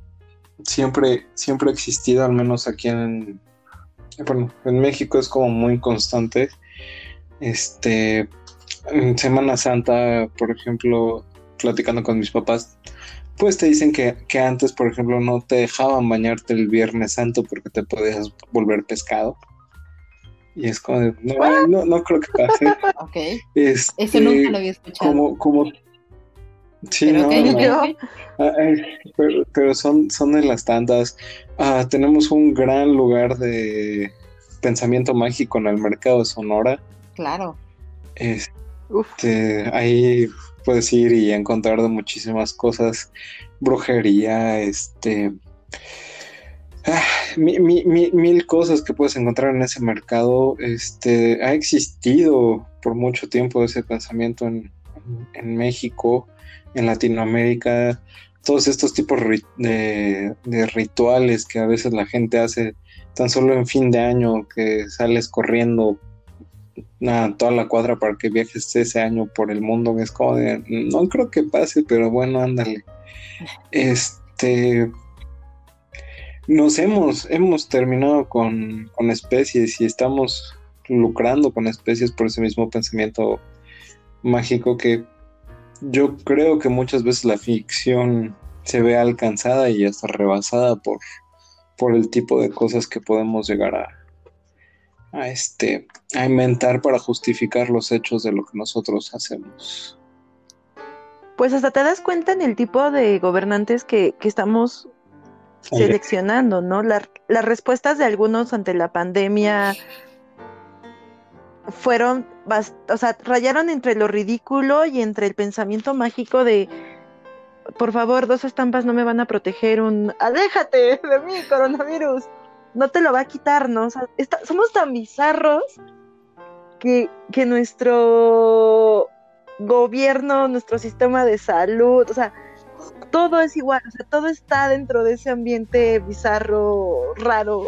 siempre, siempre ha existido, al menos aquí en, bueno, en México es como muy constante. Este, en Semana Santa, por ejemplo, platicando con mis papás, pues te dicen que, antes, por ejemplo, no te dejaban bañarte el Viernes Santo porque te podías volver pescado. Y es como, no, no, creo que pase. [laughs] ok. Eso este, nunca lo había escuchado. Como, como, sí, no, ah, pero, son, son de las tantas. Ah, tenemos un gran lugar de pensamiento mágico en el mercado de Sonora. Claro. Este, ahí puedes ir y encontrar de muchísimas cosas, brujería, este, Ah, mil cosas que puedes encontrar en ese mercado. Este, ha existido por mucho tiempo ese pensamiento en, México, en Latinoamérica, todos estos tipos de, rituales que a veces la gente hace tan solo en fin de año, que sales corriendo nada, toda la cuadra para que viajes ese año por el mundo, es como de, no creo que pase, pero bueno, ándale. Este, nos hemos, hemos terminado con, especies y estamos lucrando con especies por ese mismo pensamiento mágico que yo creo que muchas veces la ficción se ve alcanzada y hasta rebasada por, por el tipo de cosas que podemos llegar a, a, este, a inventar para justificar los hechos de lo que nosotros hacemos. Pues hasta te das cuenta en el tipo de gobernantes que, que estamos seleccionando, ¿no? las respuestas de algunos ante la pandemia fueron, o sea, rayaron entre lo ridículo y entre el pensamiento mágico de, por favor, dos estampas no me van a proteger, un, aléjate de mí, coronavirus, no te lo va a quitar, ¿no? O sea, somos tan bizarros que, que nuestro gobierno, nuestro sistema de salud, o sea, todo es igual, o sea, todo está dentro de ese ambiente bizarro, raro,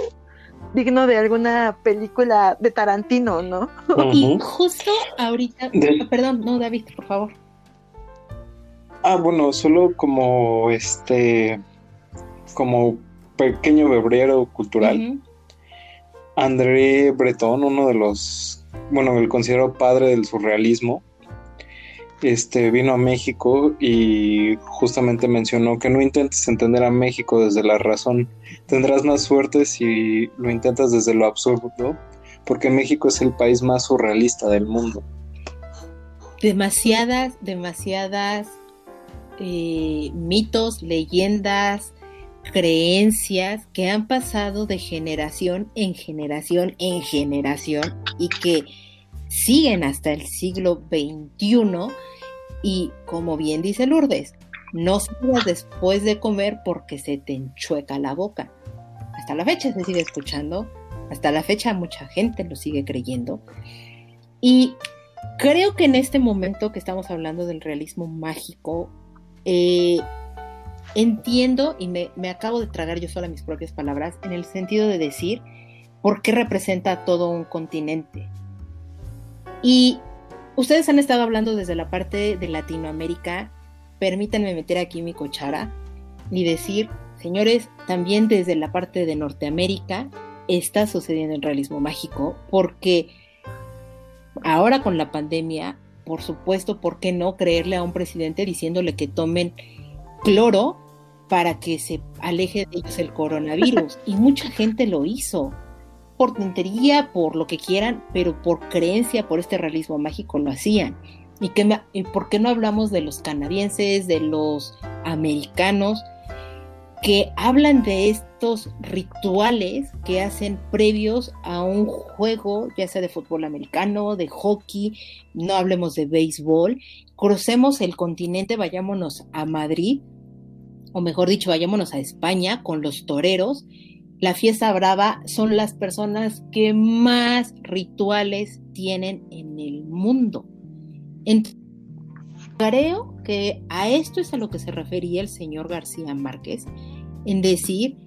digno de alguna película de Tarantino, ¿no? Y justo ahorita, perdón, no, David, por favor. Ah, bueno, solo como este, como pequeño bebrero cultural. André Breton, uno de los, bueno, el considero padre del surrealismo, este, vino a México y justamente mencionó que no intentes entender a México desde la razón. Tendrás más suerte si lo intentas desde lo absurdo, porque México es el país más surrealista del mundo. Demasiadas, demasiadas eh, mitos, leyendas, creencias que han pasado de generación en generación en generación y que siguen hasta el siglo XXI y como bien dice Lourdes, no salgas después de comer porque se te enchueca la boca. Hasta la fecha se sigue escuchando, hasta la fecha mucha gente lo sigue creyendo. Y creo que en este momento que estamos hablando del realismo mágico, eh, entiendo y me, me, acabo de tragar yo sola mis propias palabras en el sentido de decir por qué representa todo un continente. Y Ustedes han estado hablando desde la parte de Latinoamérica. Permítanme meter aquí mi cochara y decir, señores, también desde la parte de Norteamérica está sucediendo el realismo mágico porque ahora con la pandemia, por supuesto, ¿por qué no creerle a un presidente diciéndole que tomen cloro para que se aleje de ellos el coronavirus? Y mucha gente lo hizo por tontería, por lo que quieran, pero por creencia, por este realismo mágico lo hacían. ¿Y, que por qué no hablamos de los canadienses, de los americanos, que hablan de estos rituales que hacen previos a un juego, ya sea de fútbol americano, de hockey, no hablemos de béisbol, crucemos el continente, vayámonos a Madrid, o mejor dicho, vayámonos a España con los toreros la fiesta brava son las personas que más rituales tienen en el mundo. creo que a esto es a lo que se refería el señor García Márquez en decir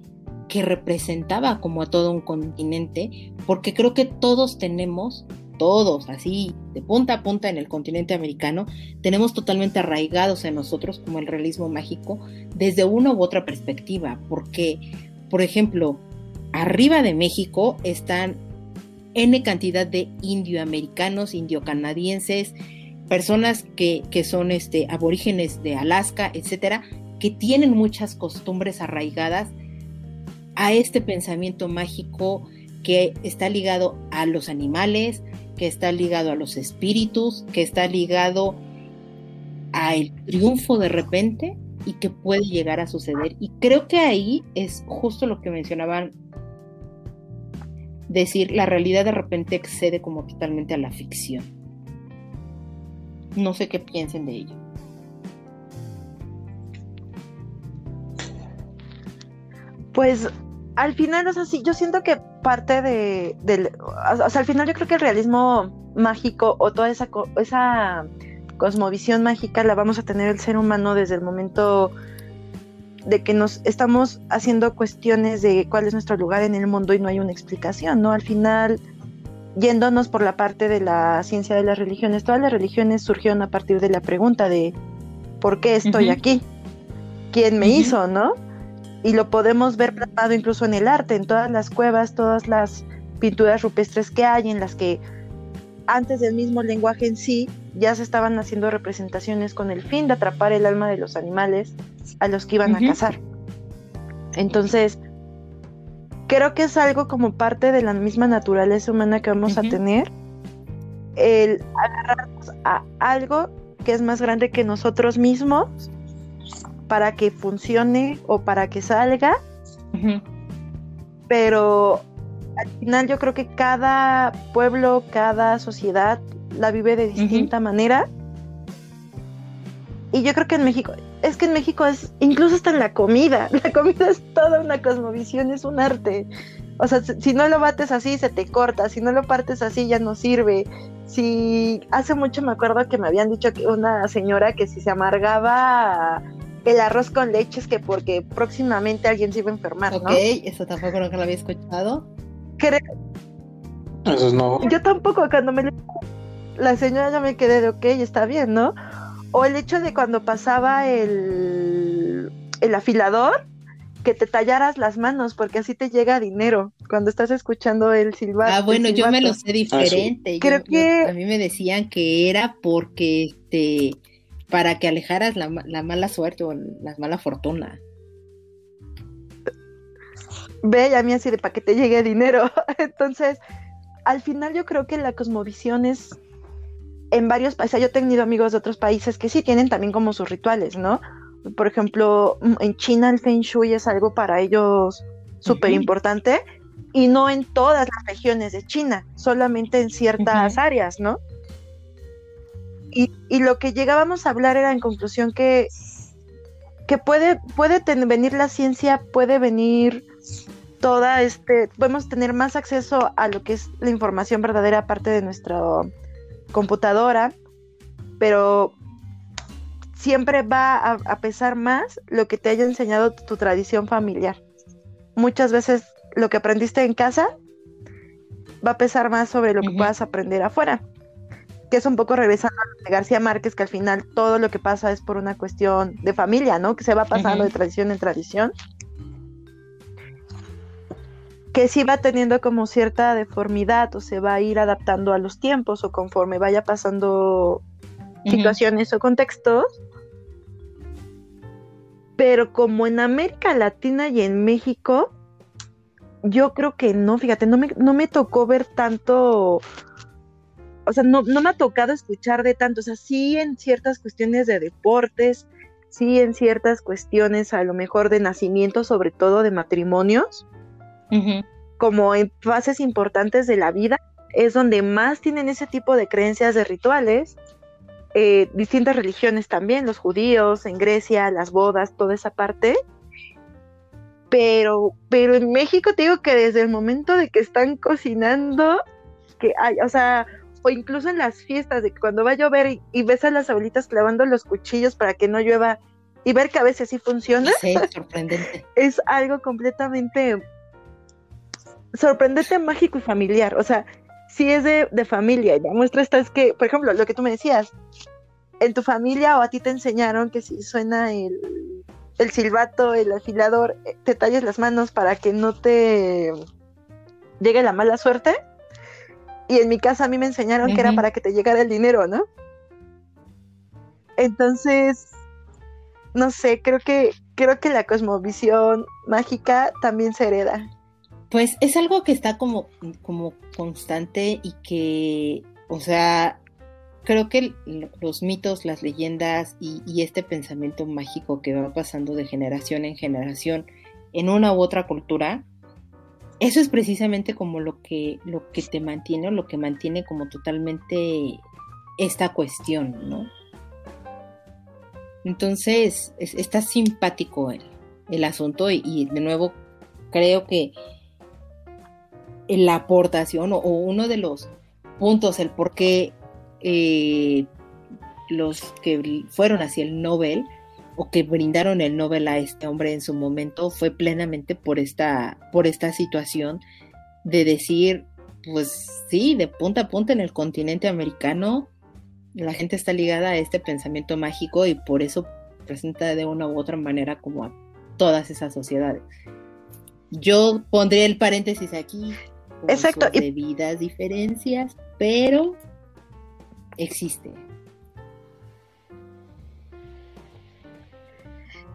que representaba como a todo un continente, porque creo que todos tenemos, todos así, de punta a punta en el continente americano, tenemos totalmente arraigados en nosotros como el realismo mágico desde una u otra perspectiva, porque, por ejemplo, arriba de México están N cantidad de indioamericanos, indiocanadienses, personas que, que son este, aborígenes de Alaska, etcétera, que tienen muchas costumbres arraigadas a este pensamiento mágico que está ligado a los animales, que está ligado a los espíritus, que está ligado al triunfo de repente y que puede llegar a suceder. Y creo que ahí es justo lo que mencionaban decir la realidad de repente excede como totalmente a la ficción. No sé qué piensen de ello. Pues al final, o sea, sí, yo siento que parte de, del, o sea, al final yo creo que el realismo mágico o toda esa, esa cosmovisión mágica la vamos a tener el ser humano desde el momento de que nos estamos haciendo cuestiones de cuál es nuestro lugar en el mundo y no hay una explicación, ¿no? Al final, yéndonos por la parte de la ciencia de las religiones, todas las religiones surgieron a partir de la pregunta de ¿por qué estoy aquí? ¿Quién me hizo, no? Y lo podemos ver plasmado incluso en el arte, en todas las cuevas, todas las pinturas rupestres que hay, en las que antes del mismo lenguaje en sí ya se estaban haciendo representaciones con el fin de atrapar el alma de los animales a los que iban a cazar. Entonces, creo que es algo como parte de la misma naturaleza humana que vamos a tener, el agarrarnos a algo que es más grande que nosotros mismos para que funcione o para que salga, pero al final yo creo que cada pueblo, cada sociedad la vive de distinta manera. Y yo creo que en México, es que en México es, incluso hasta en la comida, [laughs] la comida es toda una cosmovisión, es un arte. O sea, si no lo bates así, se te corta, si no lo partes así, ya no sirve. Si hace mucho me acuerdo que me habían dicho que una señora que si se amargaba el arroz con leche es que porque próximamente alguien se iba a enfermar, ¿no? Ok, eso tampoco lo había escuchado. Eso no. Yo tampoco, cuando me la señora ya me quedé de ok, está bien, ¿no? O el hecho de cuando pasaba el, el afilador, que te tallaras las manos, porque así te llega dinero cuando estás escuchando el silbato. Ah, bueno, yo me lo sé diferente. Ah, Creo que... a mí me decían que era porque, este, para que alejaras la, la mala suerte o la mala fortuna. Ve, a mí así de para que te llegue dinero. [laughs] Entonces, al final yo creo que la cosmovisión es en varios países, yo he tenido amigos de otros países que sí tienen también como sus rituales, ¿no? Por ejemplo, mm, en China el Feng Shui es algo para ellos súper importante y no en todas las regiones de China, solamente en ciertas áreas, ¿no? Y, y, lo que llegábamos a hablar era en conclusión que, que puede, puede venir la ciencia, puede venir toda este, podemos tener más acceso a lo que es la información verdadera aparte de nuestra computadora, pero siempre va a, pesar más lo que te haya enseñado tu, tradición familiar. Muchas veces lo que aprendiste en casa va a pesar más sobre lo que puedas aprender afuera. Que es un poco regresando a García Márquez, que al final todo lo que pasa es por una cuestión de familia, ¿no? Que se va pasando de tradición en tradición que sí va teniendo como cierta deformidad o se va a ir adaptando a los tiempos o conforme vaya pasando situaciones o contextos. Pero como en América Latina y en México, yo creo que no, fíjate, no me, no me tocó ver tanto, o sea, no, no me ha tocado escuchar de tanto, o sea, sí en ciertas cuestiones de deportes, sí en ciertas cuestiones a lo mejor de nacimiento, sobre todo de matrimonios, como en fases importantes de la vida, es donde más tienen ese tipo de creencias de rituales. Eh, distintas religiones también, los judíos, en Grecia, las bodas, toda esa parte. Pero, pero en México te digo que desde el momento de que están cocinando, que hay, o sea, o incluso en las fiestas, de que cuando va a llover y, y ves a las abuelitas clavando los cuchillos para que no llueva y ver que a veces sí funciona. Sí, sorprendente. [laughs] es algo completamente sorprendente, mágico y familiar. O sea, si es de, familia. Y la muestra esta es que, por ejemplo, lo que tú me decías, en tu familia o a ti te enseñaron que si suena el, el silbato, el afilador, eh, te talles las manos para que no te llegue la mala suerte. Y en mi casa a mí me enseñaron que era para que te llegara el dinero, ¿no? Entonces, no sé, creo que creo que la cosmovisión mágica también se hereda. Pues es algo que está como, como constante y que, o sea, creo que los mitos, las leyendas y, este pensamiento mágico que va pasando de generación en generación en una u otra cultura, eso es precisamente como lo que, lo que te mantiene o lo que mantiene como totalmente esta cuestión, ¿no? Entonces, está simpático el, el asunto y, de nuevo creo que la aportación o, uno de los puntos, el por qué eh, los que fueron hacia el Nobel o que brindaron el Nobel a este hombre en su momento fue plenamente por esta, por esta situación de decir, pues sí, de punta a punta en el continente americano, la gente está ligada a este pensamiento mágico y por eso presenta de una u otra manera como a todas esas sociedades. Yo pondría el paréntesis aquí. Exacto. y... Debidas diferencias, pero existe.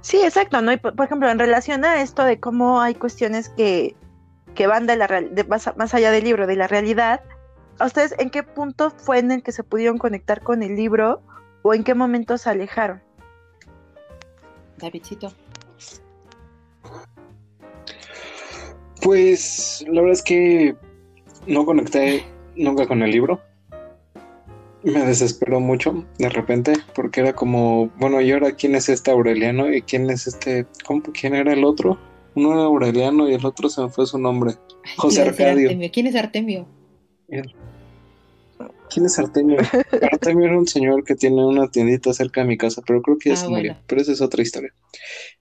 Sí, exacto, ¿no? por, ejemplo, en relación a esto de cómo hay cuestiones que, van de la de más, más, allá del libro, de la realidad, ¿a ustedes en qué punto fue en el que se pudieron conectar con el libro o en qué momento se alejaron? Davidcito. Pues la verdad es que no conecté nunca con el libro me desesperó mucho de repente porque era como, bueno, ¿y ahora quién es este Aureliano? ¿Y quién es este, ¿cómo, quién era el otro? Uno era Aureliano y el otro se me fue su nombre. [laughs] José Arcadio. ¿Quién es Artemio? ¿Quién es Artemio? [laughs] Artemio era un señor que tiene una tiendita cerca de mi casa, pero creo que ya ah, se murió. Pero esa es otra historia.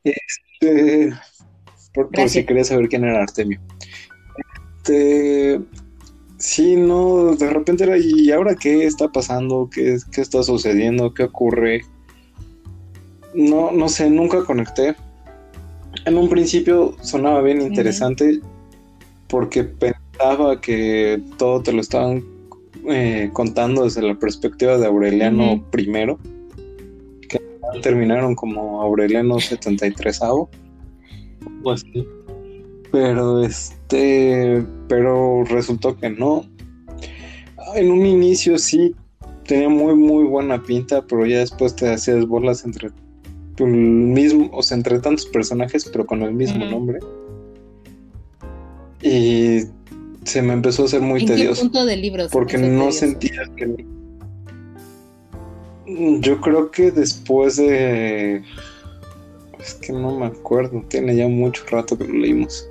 Este, por, por si querías saber quién era Artemio. Este, Sí, no, de repente era, ¿y ahora qué está pasando? ¿Qué, qué está sucediendo? ¿Qué ocurre? No, no sé, nunca conecté. En un principio sonaba bien interesante porque pensaba que todo te lo estaban eh, contando desde la perspectiva de Aureliano I, que terminaron como Aureliano 73 Pues sí. Pero este, pero resultó que no. En un inicio sí tenía muy muy buena pinta, pero ya después te hacías bolas entre tu mismo, o sea, entre tantos personajes, pero con el mismo nombre. Y se me empezó a hacer muy tedioso. punto del libro? Porque no sentía que yo creo que después de es que no me acuerdo, tiene ya mucho rato que lo leímos.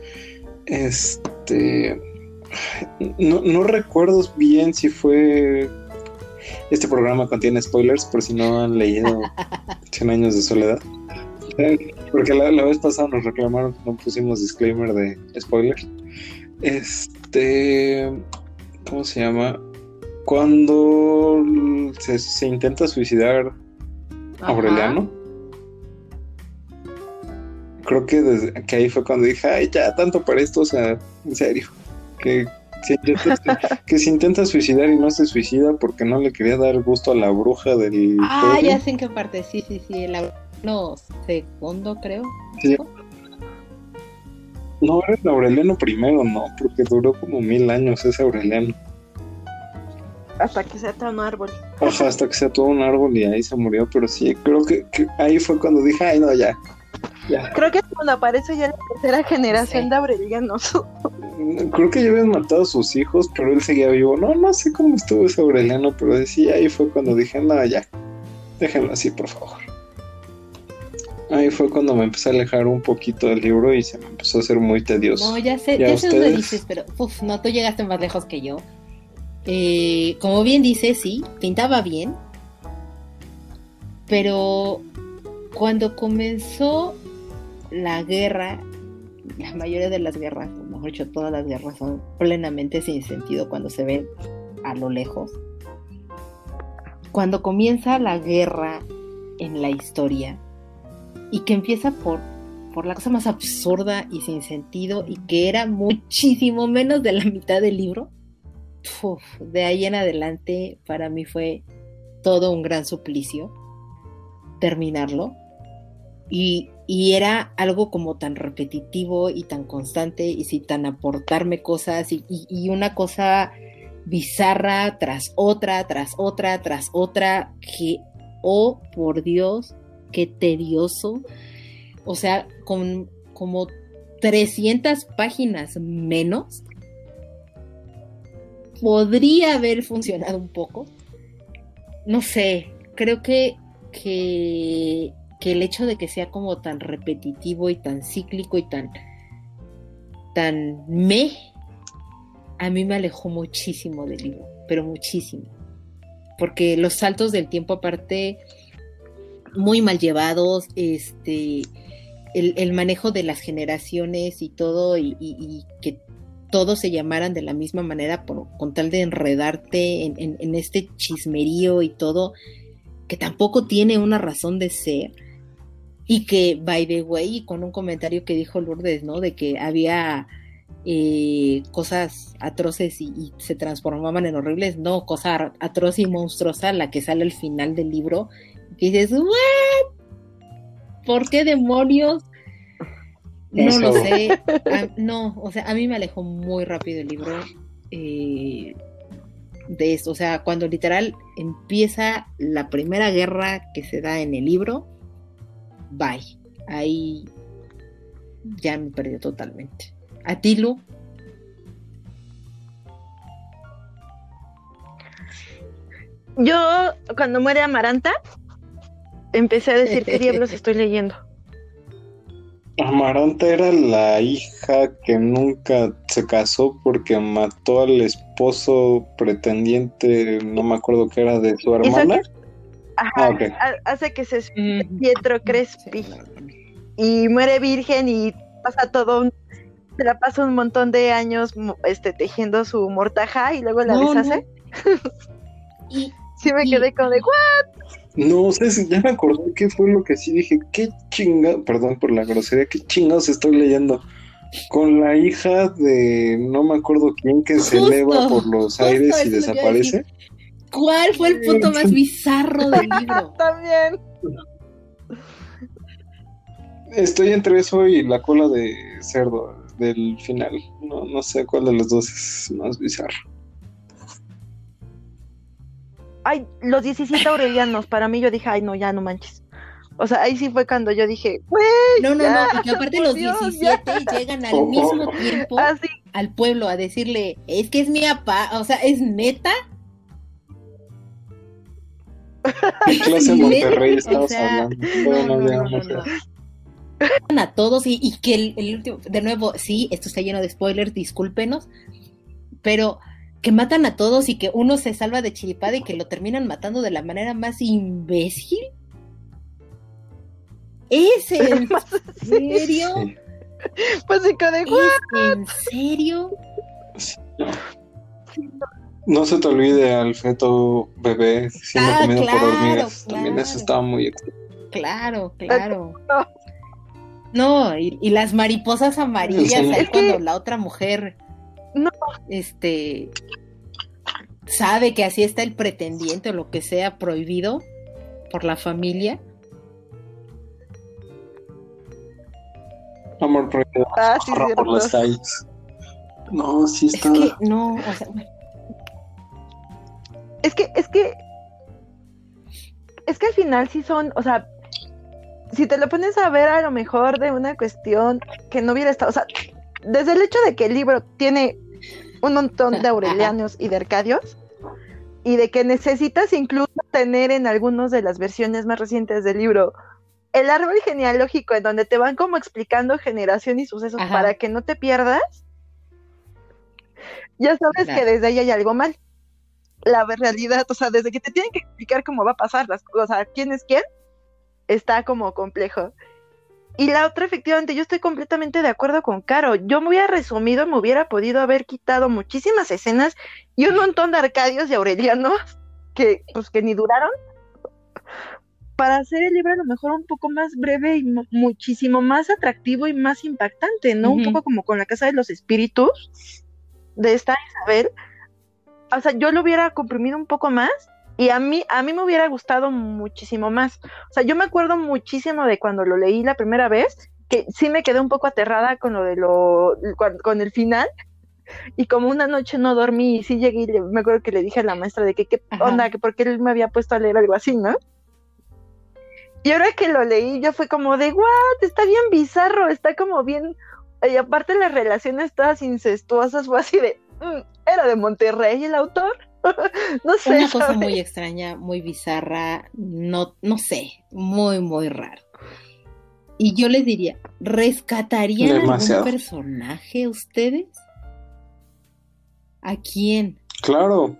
Este. No, recuerdo bien si fue. Este programa contiene spoilers, por si no han leído [laughs] 100 años de soledad. Porque la, vez pasada nos reclamaron que no pusimos disclaimer de spoilers. Este. ¿Cómo se llama? Cuando se, intenta suicidar Aureliano creo que desde que ahí fue cuando dije, ay, ya tanto para esto, o sea, en serio, que si [laughs] que se intenta suicidar y no se suicida porque no le quería dar gusto a la bruja del. Ah, ya sé en qué parte, sí, sí, sí, el no, segundo, creo. Sí. No, era el Aureliano primero, no, porque duró como mil años ese Aureliano. Hasta que sea todo un árbol. Ajá, hasta que sea todo un árbol y ahí se murió, pero sí, creo que, que ahí fue cuando dije, ay, no, ya, Creo que cuando aparece ya la tercera generación de Aurelianos. [laughs] Creo que ya habían matado a sus hijos, pero él seguía vivo. No, no sé cómo estuvo ese Aureliano, pero decía, ahí fue cuando dije, no, ya, déjenlo así, por favor. Ahí fue cuando me empecé a alejar un poquito del libro y se me empezó a hacer muy tedioso. No, ya sé, ya, sé dónde dices, pero uf, no, tú llegaste más lejos que yo. Eh, como bien dices, sí, pintaba bien, pero cuando comenzó la guerra, la mayoría de las guerras, o mejor dicho, todas las guerras son plenamente sin sentido cuando se ven a lo lejos. Cuando comienza la guerra en la historia y que empieza por, por la cosa más absurda y sin sentido y que era muchísimo menos de la mitad del libro, de ahí en adelante para mí fue todo un gran suplicio terminarlo. Y, era algo como tan repetitivo y tan constante y sin tan aportarme cosas y, una cosa bizarra tras otra, tras otra, tras otra, que, oh por Dios, qué tedioso. O sea, con como 300 páginas menos, podría haber funcionado un poco. No sé, creo que que, el hecho de que sea como tan repetitivo y tan cíclico y tan tan me, a mí me alejó muchísimo del libro, pero muchísimo. Porque los saltos del tiempo aparte, muy mal llevados, este, el, manejo de las generaciones y todo, y, que todos se llamaran de la misma manera con tal de enredarte en, este chismerío y todo, que tampoco tiene una razón de ser. Y que, by the way, con un comentario que dijo Lourdes, ¿no? De que había eh, cosas atroces y, se transformaban en horribles, no, cosa atroz y monstruosa, la que sale al final del libro, que dices, ¿what? ¿Por qué demonios? No lo sé, no, o sea, a mí me alejó muy rápido el libro eh, de esto, o sea, cuando literal empieza la primera guerra que se da en el libro, bye, ahí ya me perdió totalmente. ¿A ti, Lu? Yo, cuando muere Amaranta, empecé a decir qué diablos [laughs] estoy leyendo. Amaranta era la hija que nunca se casó porque mató al esposo pretendiente, no me acuerdo qué era, de su hermana. Ajá, hace que se Pietro Crespi y muere virgen y pasa todo un se la pasa un montón de años este, tejiendo su mortaja y luego la deshace. [laughs] y, [laughs] sí me quedé como de, ¿what? No sé si ya me acordé qué fue lo que sí dije, qué chinga, perdón por la grosería, qué chingados estoy leyendo. Con la hija de no me acuerdo quién que se eleva por los aires y desaparece. ¿Cuál fue el punto más bizarro del [laughs] libro? También. Estoy entre eso y la cola de cerdo del final. No, no sé cuál de los dos es más bizarro. Ay, los 17 aurelianos, para mí yo dije, ay, no, ya no manches. O sea, ahí sí fue cuando yo dije, güey. No, no, no, porque aparte los 17 llegan al mismo tiempo ah, al pueblo a decirle, es que es mi papá, o sea, es neta. ¿Qué clase de Monterrey estamos hablando? No, no, no, a todos y, que el, último, de nuevo, sí, esto está lleno de spoilers, discúlpenos, pero que matan a todos y que uno se salva de chiripada y que lo terminan matando de la manera más imbécil. ¿Es [laughs] en serio? Pues de ¿En serio? No se te olvide al feto bebé siendo ah, comido por hormigas. También eso estaba muy Claro, claro. No, y, las mariposas amarillas ahí cuando la otra mujer no. este sabe que así está el pretendiente o lo que sea prohibido por la familia. Amor prohibido. Ah, sí, por las calles. No, sí está. Es que, no, o sea, Es que, es que. Es que al final sí son, o sea, si te lo pones a ver a lo mejor de una cuestión que no hubiera estado, o sea, desde el hecho de que el libro tiene un montón de aurelianos y de arcadios, y de que necesitas incluso tener en algunas de las versiones más recientes del libro el árbol genealógico en donde te van como explicando generación y sucesos para que no te pierdas, ya sabes que desde ahí hay algo mal. La realidad, o sea, desde que te tienen que explicar cómo va a pasar las cosas, quién es quién, está como complejo. Y la otra, efectivamente, yo estoy completamente de acuerdo con Caro. Yo me hubiera resumido, me hubiera podido haber quitado muchísimas escenas y un montón de Arcadios y Aurelianos [laughs] que, pues, que ni duraron para hacer el libro a lo mejor un poco más breve y muchísimo más atractivo y más impactante, ¿no? Un poco como con la Casa de los Espíritus de esta Isabel. O sea, yo lo hubiera comprimido un poco más y a mí, a mí me hubiera gustado muchísimo más. O sea, yo me acuerdo muchísimo de cuando lo leí la primera vez, que sí me quedé un poco aterrada con lo de lo, con, el final. Y como una noche no dormí y sí llegué y me acuerdo que le dije a la maestra de que qué onda, que porque él me había puesto a leer algo así, ¿no? Y ahora que lo leí, yo fue como de, what, está bien bizarro, está como bien... Y aparte las relaciones todas incestuosas fue así de, mm, era de Monterrey el autor. [laughs] no sé. Una cosa muy extraña, muy bizarra, no, no sé, muy, muy raro. Y yo les diría, ¿rescatarían algún personaje ustedes? ¿A quién? Claro.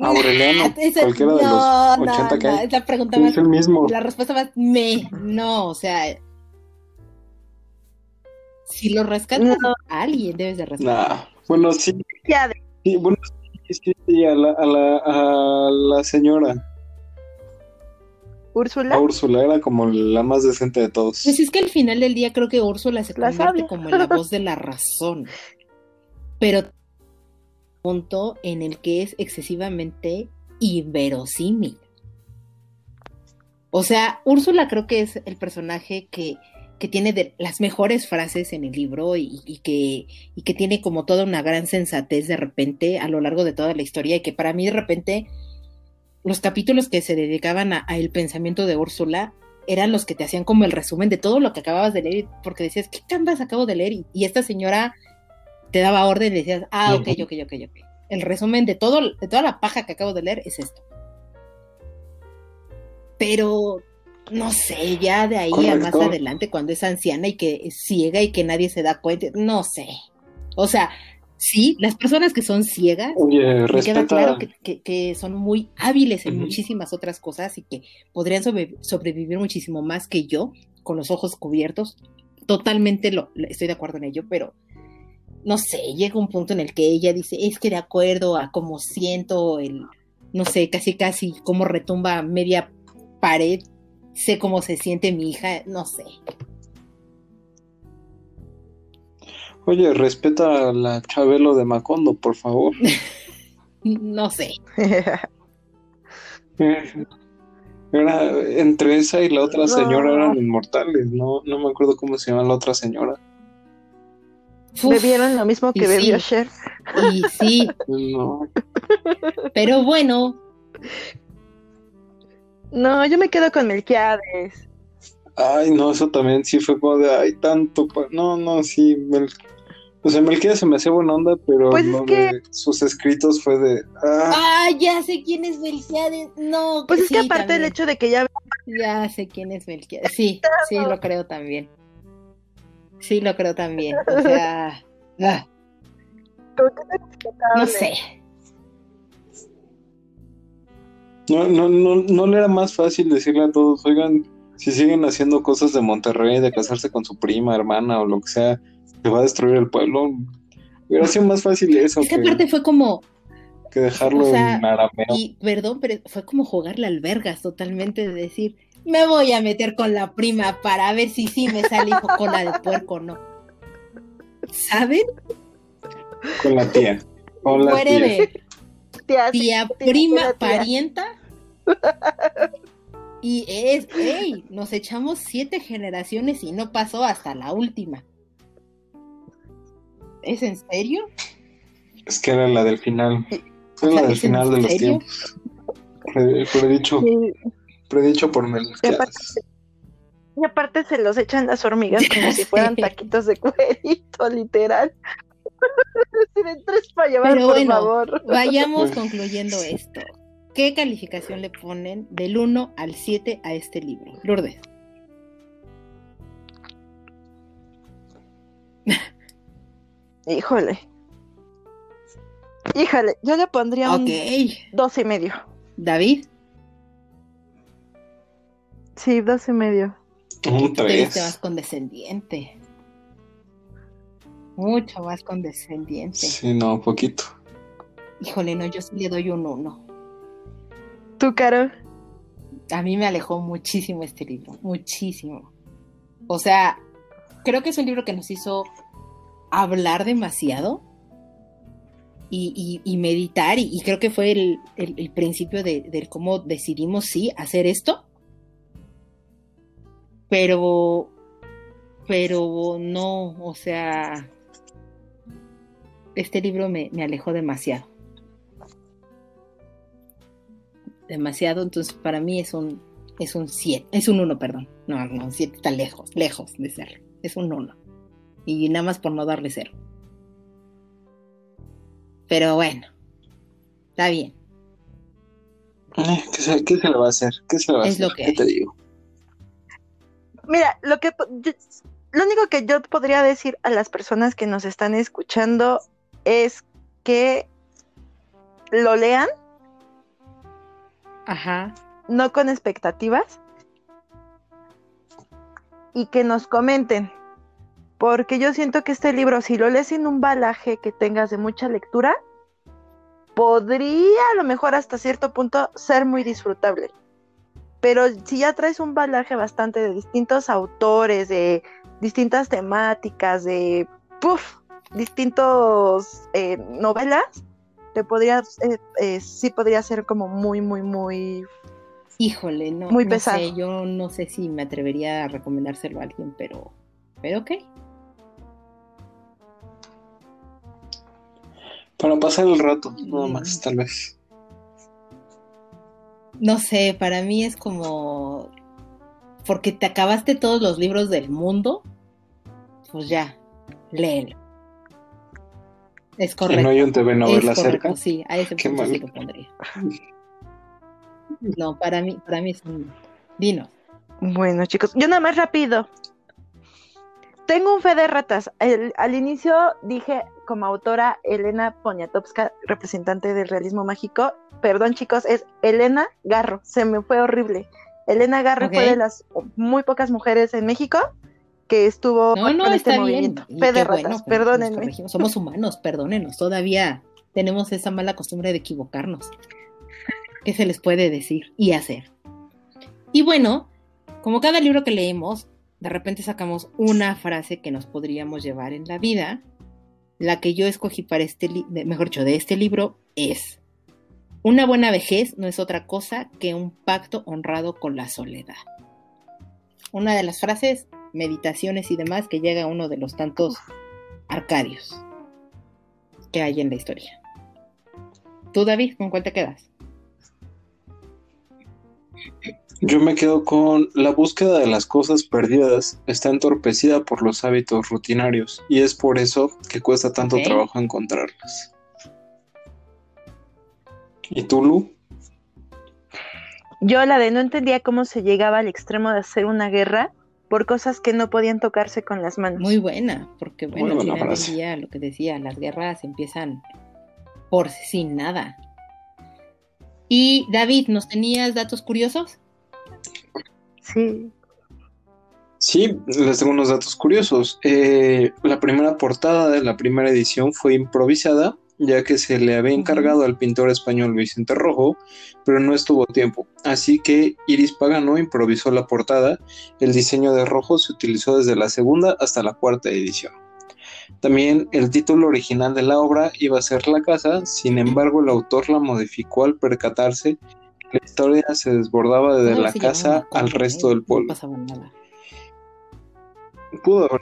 Aureliano, ah, [laughs] cualquiera de los 80 que hay. la pregunta más, el mismo. La respuesta más me, no, o sea, si lo rescatas, alguien debes de rescatar. Bueno, sí. sí bueno, sí, sí, a la, a la, a la señora. Úrsula. Úrsula era como la más decente de todos. Pues es que al final del día creo que Úrsula se convierte como en la voz de la razón. Pero punto en el que es excesivamente inverosímil. O sea, Úrsula creo que es el personaje que, que tiene de las mejores frases en el libro y, que, y que tiene como toda una gran sensatez de repente a lo largo de toda la historia y que para mí de repente los capítulos que se dedicaban a, el pensamiento de Úrsula eran los que te hacían como el resumen de todo lo que acababas de leer porque decías, ¿qué cambas acabo de leer? y esta señora te daba orden y decías, ah, ok, ok, ok, ok. El resumen de, todo, de toda la paja que acabo de leer es esto. Pero, no sé, ya de ahí a más adelante, cuando es anciana y que es ciega y que nadie se da cuenta, no sé. O sea, sí, las personas que son ciegas, Oye, me queda claro que, son muy hábiles en muchísimas otras cosas y que podrían sobrevivir muchísimo más que yo, con los ojos cubiertos. Totalmente lo, estoy de acuerdo en ello, pero no sé, llega un punto en el que ella dice, es que de acuerdo a cómo siento el, no sé, casi casi cómo retumba media pared, sé cómo se siente mi hija, no sé. Oye, respeta a la Chabelo de Macondo, por favor. [laughs] no sé. [laughs] Era, entre esa y la otra señora eran inmortales, no, no me acuerdo cómo se llama la otra señora. Bebieron lo mismo que bebió Cher. Y sí. [laughs] Pero bueno. No, yo me quedo con Melquiades. Ay, no, eso también sí fue como de, ay, tanto. No, no, sí. O sea, Melquiades se me hacía buena onda, pero pues sus escritos fue de. Ah. ya sé quién es Melquiades. No, pues es que aparte del hecho de que ya. Ya sé quién es Melquiades. Sí, sí, lo creo también. Sí, lo creo también. O sea, [laughs] ah. no sé. No, no, no, no le era más fácil decirle a todos, oigan, si siguen haciendo cosas de Monterrey, de casarse con su prima, hermana o lo que sea, se va a destruir el pueblo. Hubiera sido más fácil eso. Esa que, parte fue como. Que dejarlo en arameo. Y perdón, pero fue como jugarle albergas totalmente de decir, me voy a meter con la prima para ver si sí me sale hijo cola de puerco o no. ¿Saben? Con la tía. Con la tía. Tía, prima, parienta. [laughs] Y es, hey, nos echamos siete generaciones y no pasó hasta la última. ¿Es en serio? Es que era la del final. Fue la del final de los tiempos. Por dicho predicho por Mel. Y aparte, se los echan las hormigas como si fueran [laughs] taquitos de cuerito, literal. [laughs] Tienen tres para llevar, Pero por bueno, favor. Vayamos [laughs] concluyendo esto. ¿Qué calificación le ponen del 1 al 7 a este libro? Lourdes. [laughs] Híjole. Híjole, yo le pondría un dos y medio. David. Sí, dos y medio. Un tres. Te más condescendiente. Mucho más condescendiente. Sí, no, poquito. Híjole, no, yo sí le doy un uno. ¿Tú, Caro? A mí me alejó muchísimo este libro, muchísimo. O sea, creo que es un libro que nos hizo hablar demasiado y, meditar, y, creo que fue el, principio de, de, cómo decidimos, sí, hacer esto pero, pero no, o sea, este libro me, alejó demasiado. Demasiado, entonces para mí es un, es un 7, es un 1, perdón. No, no, 7 está lejos, lejos de ser. Es un 1. Y nada más por no darle cero. Pero bueno, está bien. Eh, ¿Qué se, le va a hacer? ¿Qué se le va a hacer? Lo que ¿Qué te digo? mira, lo que lo único que yo podría decir a las personas que nos están escuchando es que lo lean. Ajá. No con expectativas. Y que nos comenten. Porque yo siento que este libro, si lo lees en un balaje que tengas de mucha lectura, podría a lo mejor hasta cierto punto ser muy disfrutable. Pero si ya traes un balaje bastante de distintos autores, de distintas temáticas, de puff, distintos eh, novelas, te podría, eh, eh, sí podría ser como muy, muy, muy... Híjole, no, muy no pesado. sé, yo no sé si me atrevería a recomendárselo a alguien, pero, pero ok. Para pasar el rato, nada más, tal vez. No sé, para mí es como porque te acabaste todos los libros del mundo, pues ya, léelo. Es correcto. Y no hay un TV novela es correcto, cerca. Sí, a ese Qué punto sí mal. lo pondría. No, para mí, para mí es un vino. Bueno, chicos, yo nada más rápido. Tengo un fe de ratas. El- al inicio dije como autora Elena Poniatowska, representante del realismo mágico. Perdón, chicos, es Elena Garro. Se me fue horrible. Elena Garro fue de las muy pocas mujeres en México que estuvo No, no, con este está movimiento. Fe de ratas, bueno perdónenme. Somos humanos, perdónenos. Todavía tenemos esa mala costumbre de equivocarnos. ¿Qué se les puede decir y hacer? Y bueno, como cada libro que leemos, de repente sacamos una frase que nos podríamos llevar en la vida. La que yo escogí para este, mejor dicho, de este libro es: Una buena vejez no es otra cosa que un pacto honrado con la soledad. Una de las frases, meditaciones y demás, que llega a uno de los tantos arcadios que hay en la historia. Tú, David, ¿con cuál te quedas? Yo me quedo con la búsqueda de las cosas perdidas está entorpecida por los hábitos rutinarios y es por eso que cuesta tanto trabajo encontrarlas. ¿Y tú, Lu? Yo la de no entendía cómo se llegaba al extremo de hacer una guerra por cosas que no podían tocarse con las manos. Muy buena, porque bueno, al buena final día, lo que decía, las guerras empiezan por sin nada. Y David, ¿nos tenías datos curiosos? Sí. Sí, les tengo unos datos curiosos. Eh, la primera portada de la primera edición fue improvisada, ya que se le había encargado al pintor español Vicente Rojo, pero no estuvo tiempo. Así que Iris Pagano improvisó la portada. El diseño de Rojo se utilizó desde la segunda hasta la cuarta edición. También el título original de la obra iba a ser La Casa, sin embargo el autor la modificó al percatarse que la historia se desbordaba desde No, la casa al ¿eh? resto del No pueblo. Pudo haber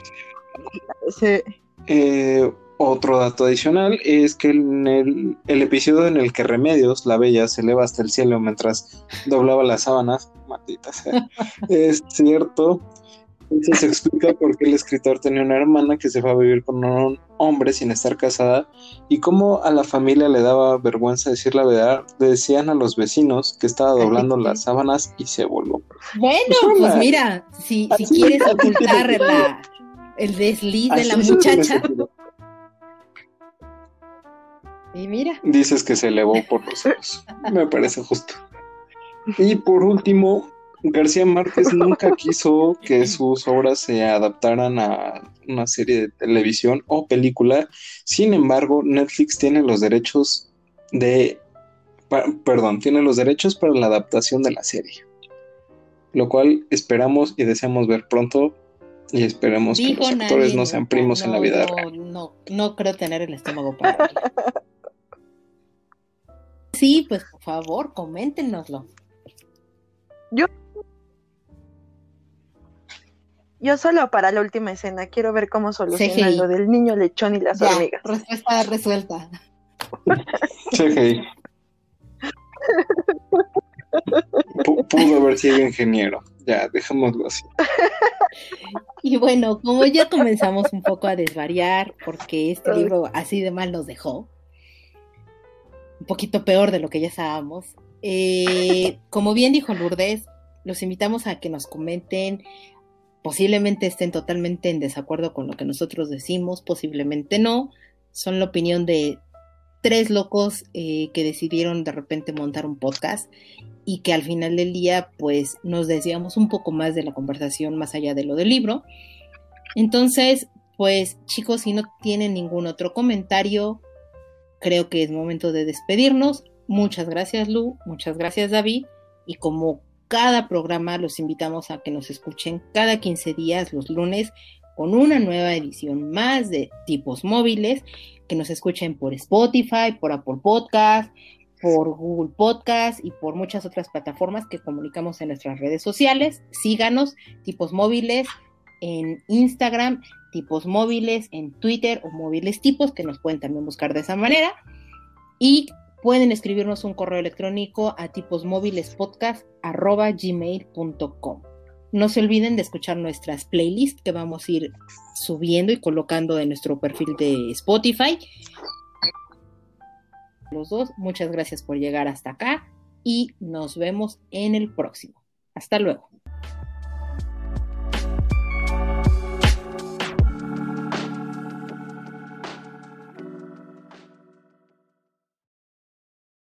Sí. Eh, otro dato adicional es que en el, el episodio en el que Remedios, la bella, se eleva hasta el cielo mientras doblaba las sábanas, maldita sea, [laughs] es cierto. Eso se explica por qué el escritor tenía una hermana que se fue a vivir con un hombre sin estar casada y cómo a la familia le daba vergüenza decir la verdad. Decían a los vecinos que estaba doblando las sábanas y se volvió. Bueno, Pues, pues mira, si, si quieres ocultar la, [laughs] el desliz de la muchacha. [laughs] y mira, Dices que se elevó por los cielos. Me parece justo. Y por último, García Márquez nunca quiso que sus obras se adaptaran a una serie de televisión o película. Sin embargo, Netflix tiene los derechos de... pa- perdón, tiene los derechos para la adaptación de la serie. Lo cual esperamos y deseamos ver pronto. Y esperemos que los nadie actores no sean primos en la vida no, real. No, no creo tener el estómago para. [laughs] Sí, pues por favor, coméntenoslo. Yo solo para la última escena quiero ver cómo solucionan CGI. lo del niño lechón y las Ya, hormigas. respuesta resuelta. CGI. Pu- Pudo haber sido ingeniero. Ya, dejémoslo así. Y bueno, como ya comenzamos un poco a desvariar, porque este libro así de mal nos dejó, un poquito peor de lo que ya estábamos, eh, como bien dijo Lourdes, los invitamos a que nos comenten posiblemente estén totalmente en desacuerdo con lo que nosotros decimos, posiblemente no. Son la opinión de tres locos eh, que decidieron de repente montar un podcast y que al final del día pues nos decíamos un poco más de la conversación más allá de lo del libro. Entonces, pues chicos, si no tienen ningún otro comentario, creo que es momento de despedirnos. Muchas gracias Lu, muchas gracias David y como cada programa los invitamos a que nos escuchen cada 15 días los lunes con una nueva edición más de tipos móviles, que nos escuchen por Spotify, por Apple Podcast, por Google Podcast y por muchas otras plataformas que comunicamos en nuestras redes sociales. Síganos, tipos móviles en Instagram, tipos móviles en Twitter o móviles tipos, que nos pueden también buscar de esa manera. Y pueden escribirnos un correo electrónico a tiposmóvilespodcast.gmail.com. No se olviden de escuchar nuestras playlists que vamos a ir subiendo y colocando en nuestro perfil de Spotify. Los dos, muchas gracias por llegar hasta acá y nos vemos en el próximo. Hasta luego.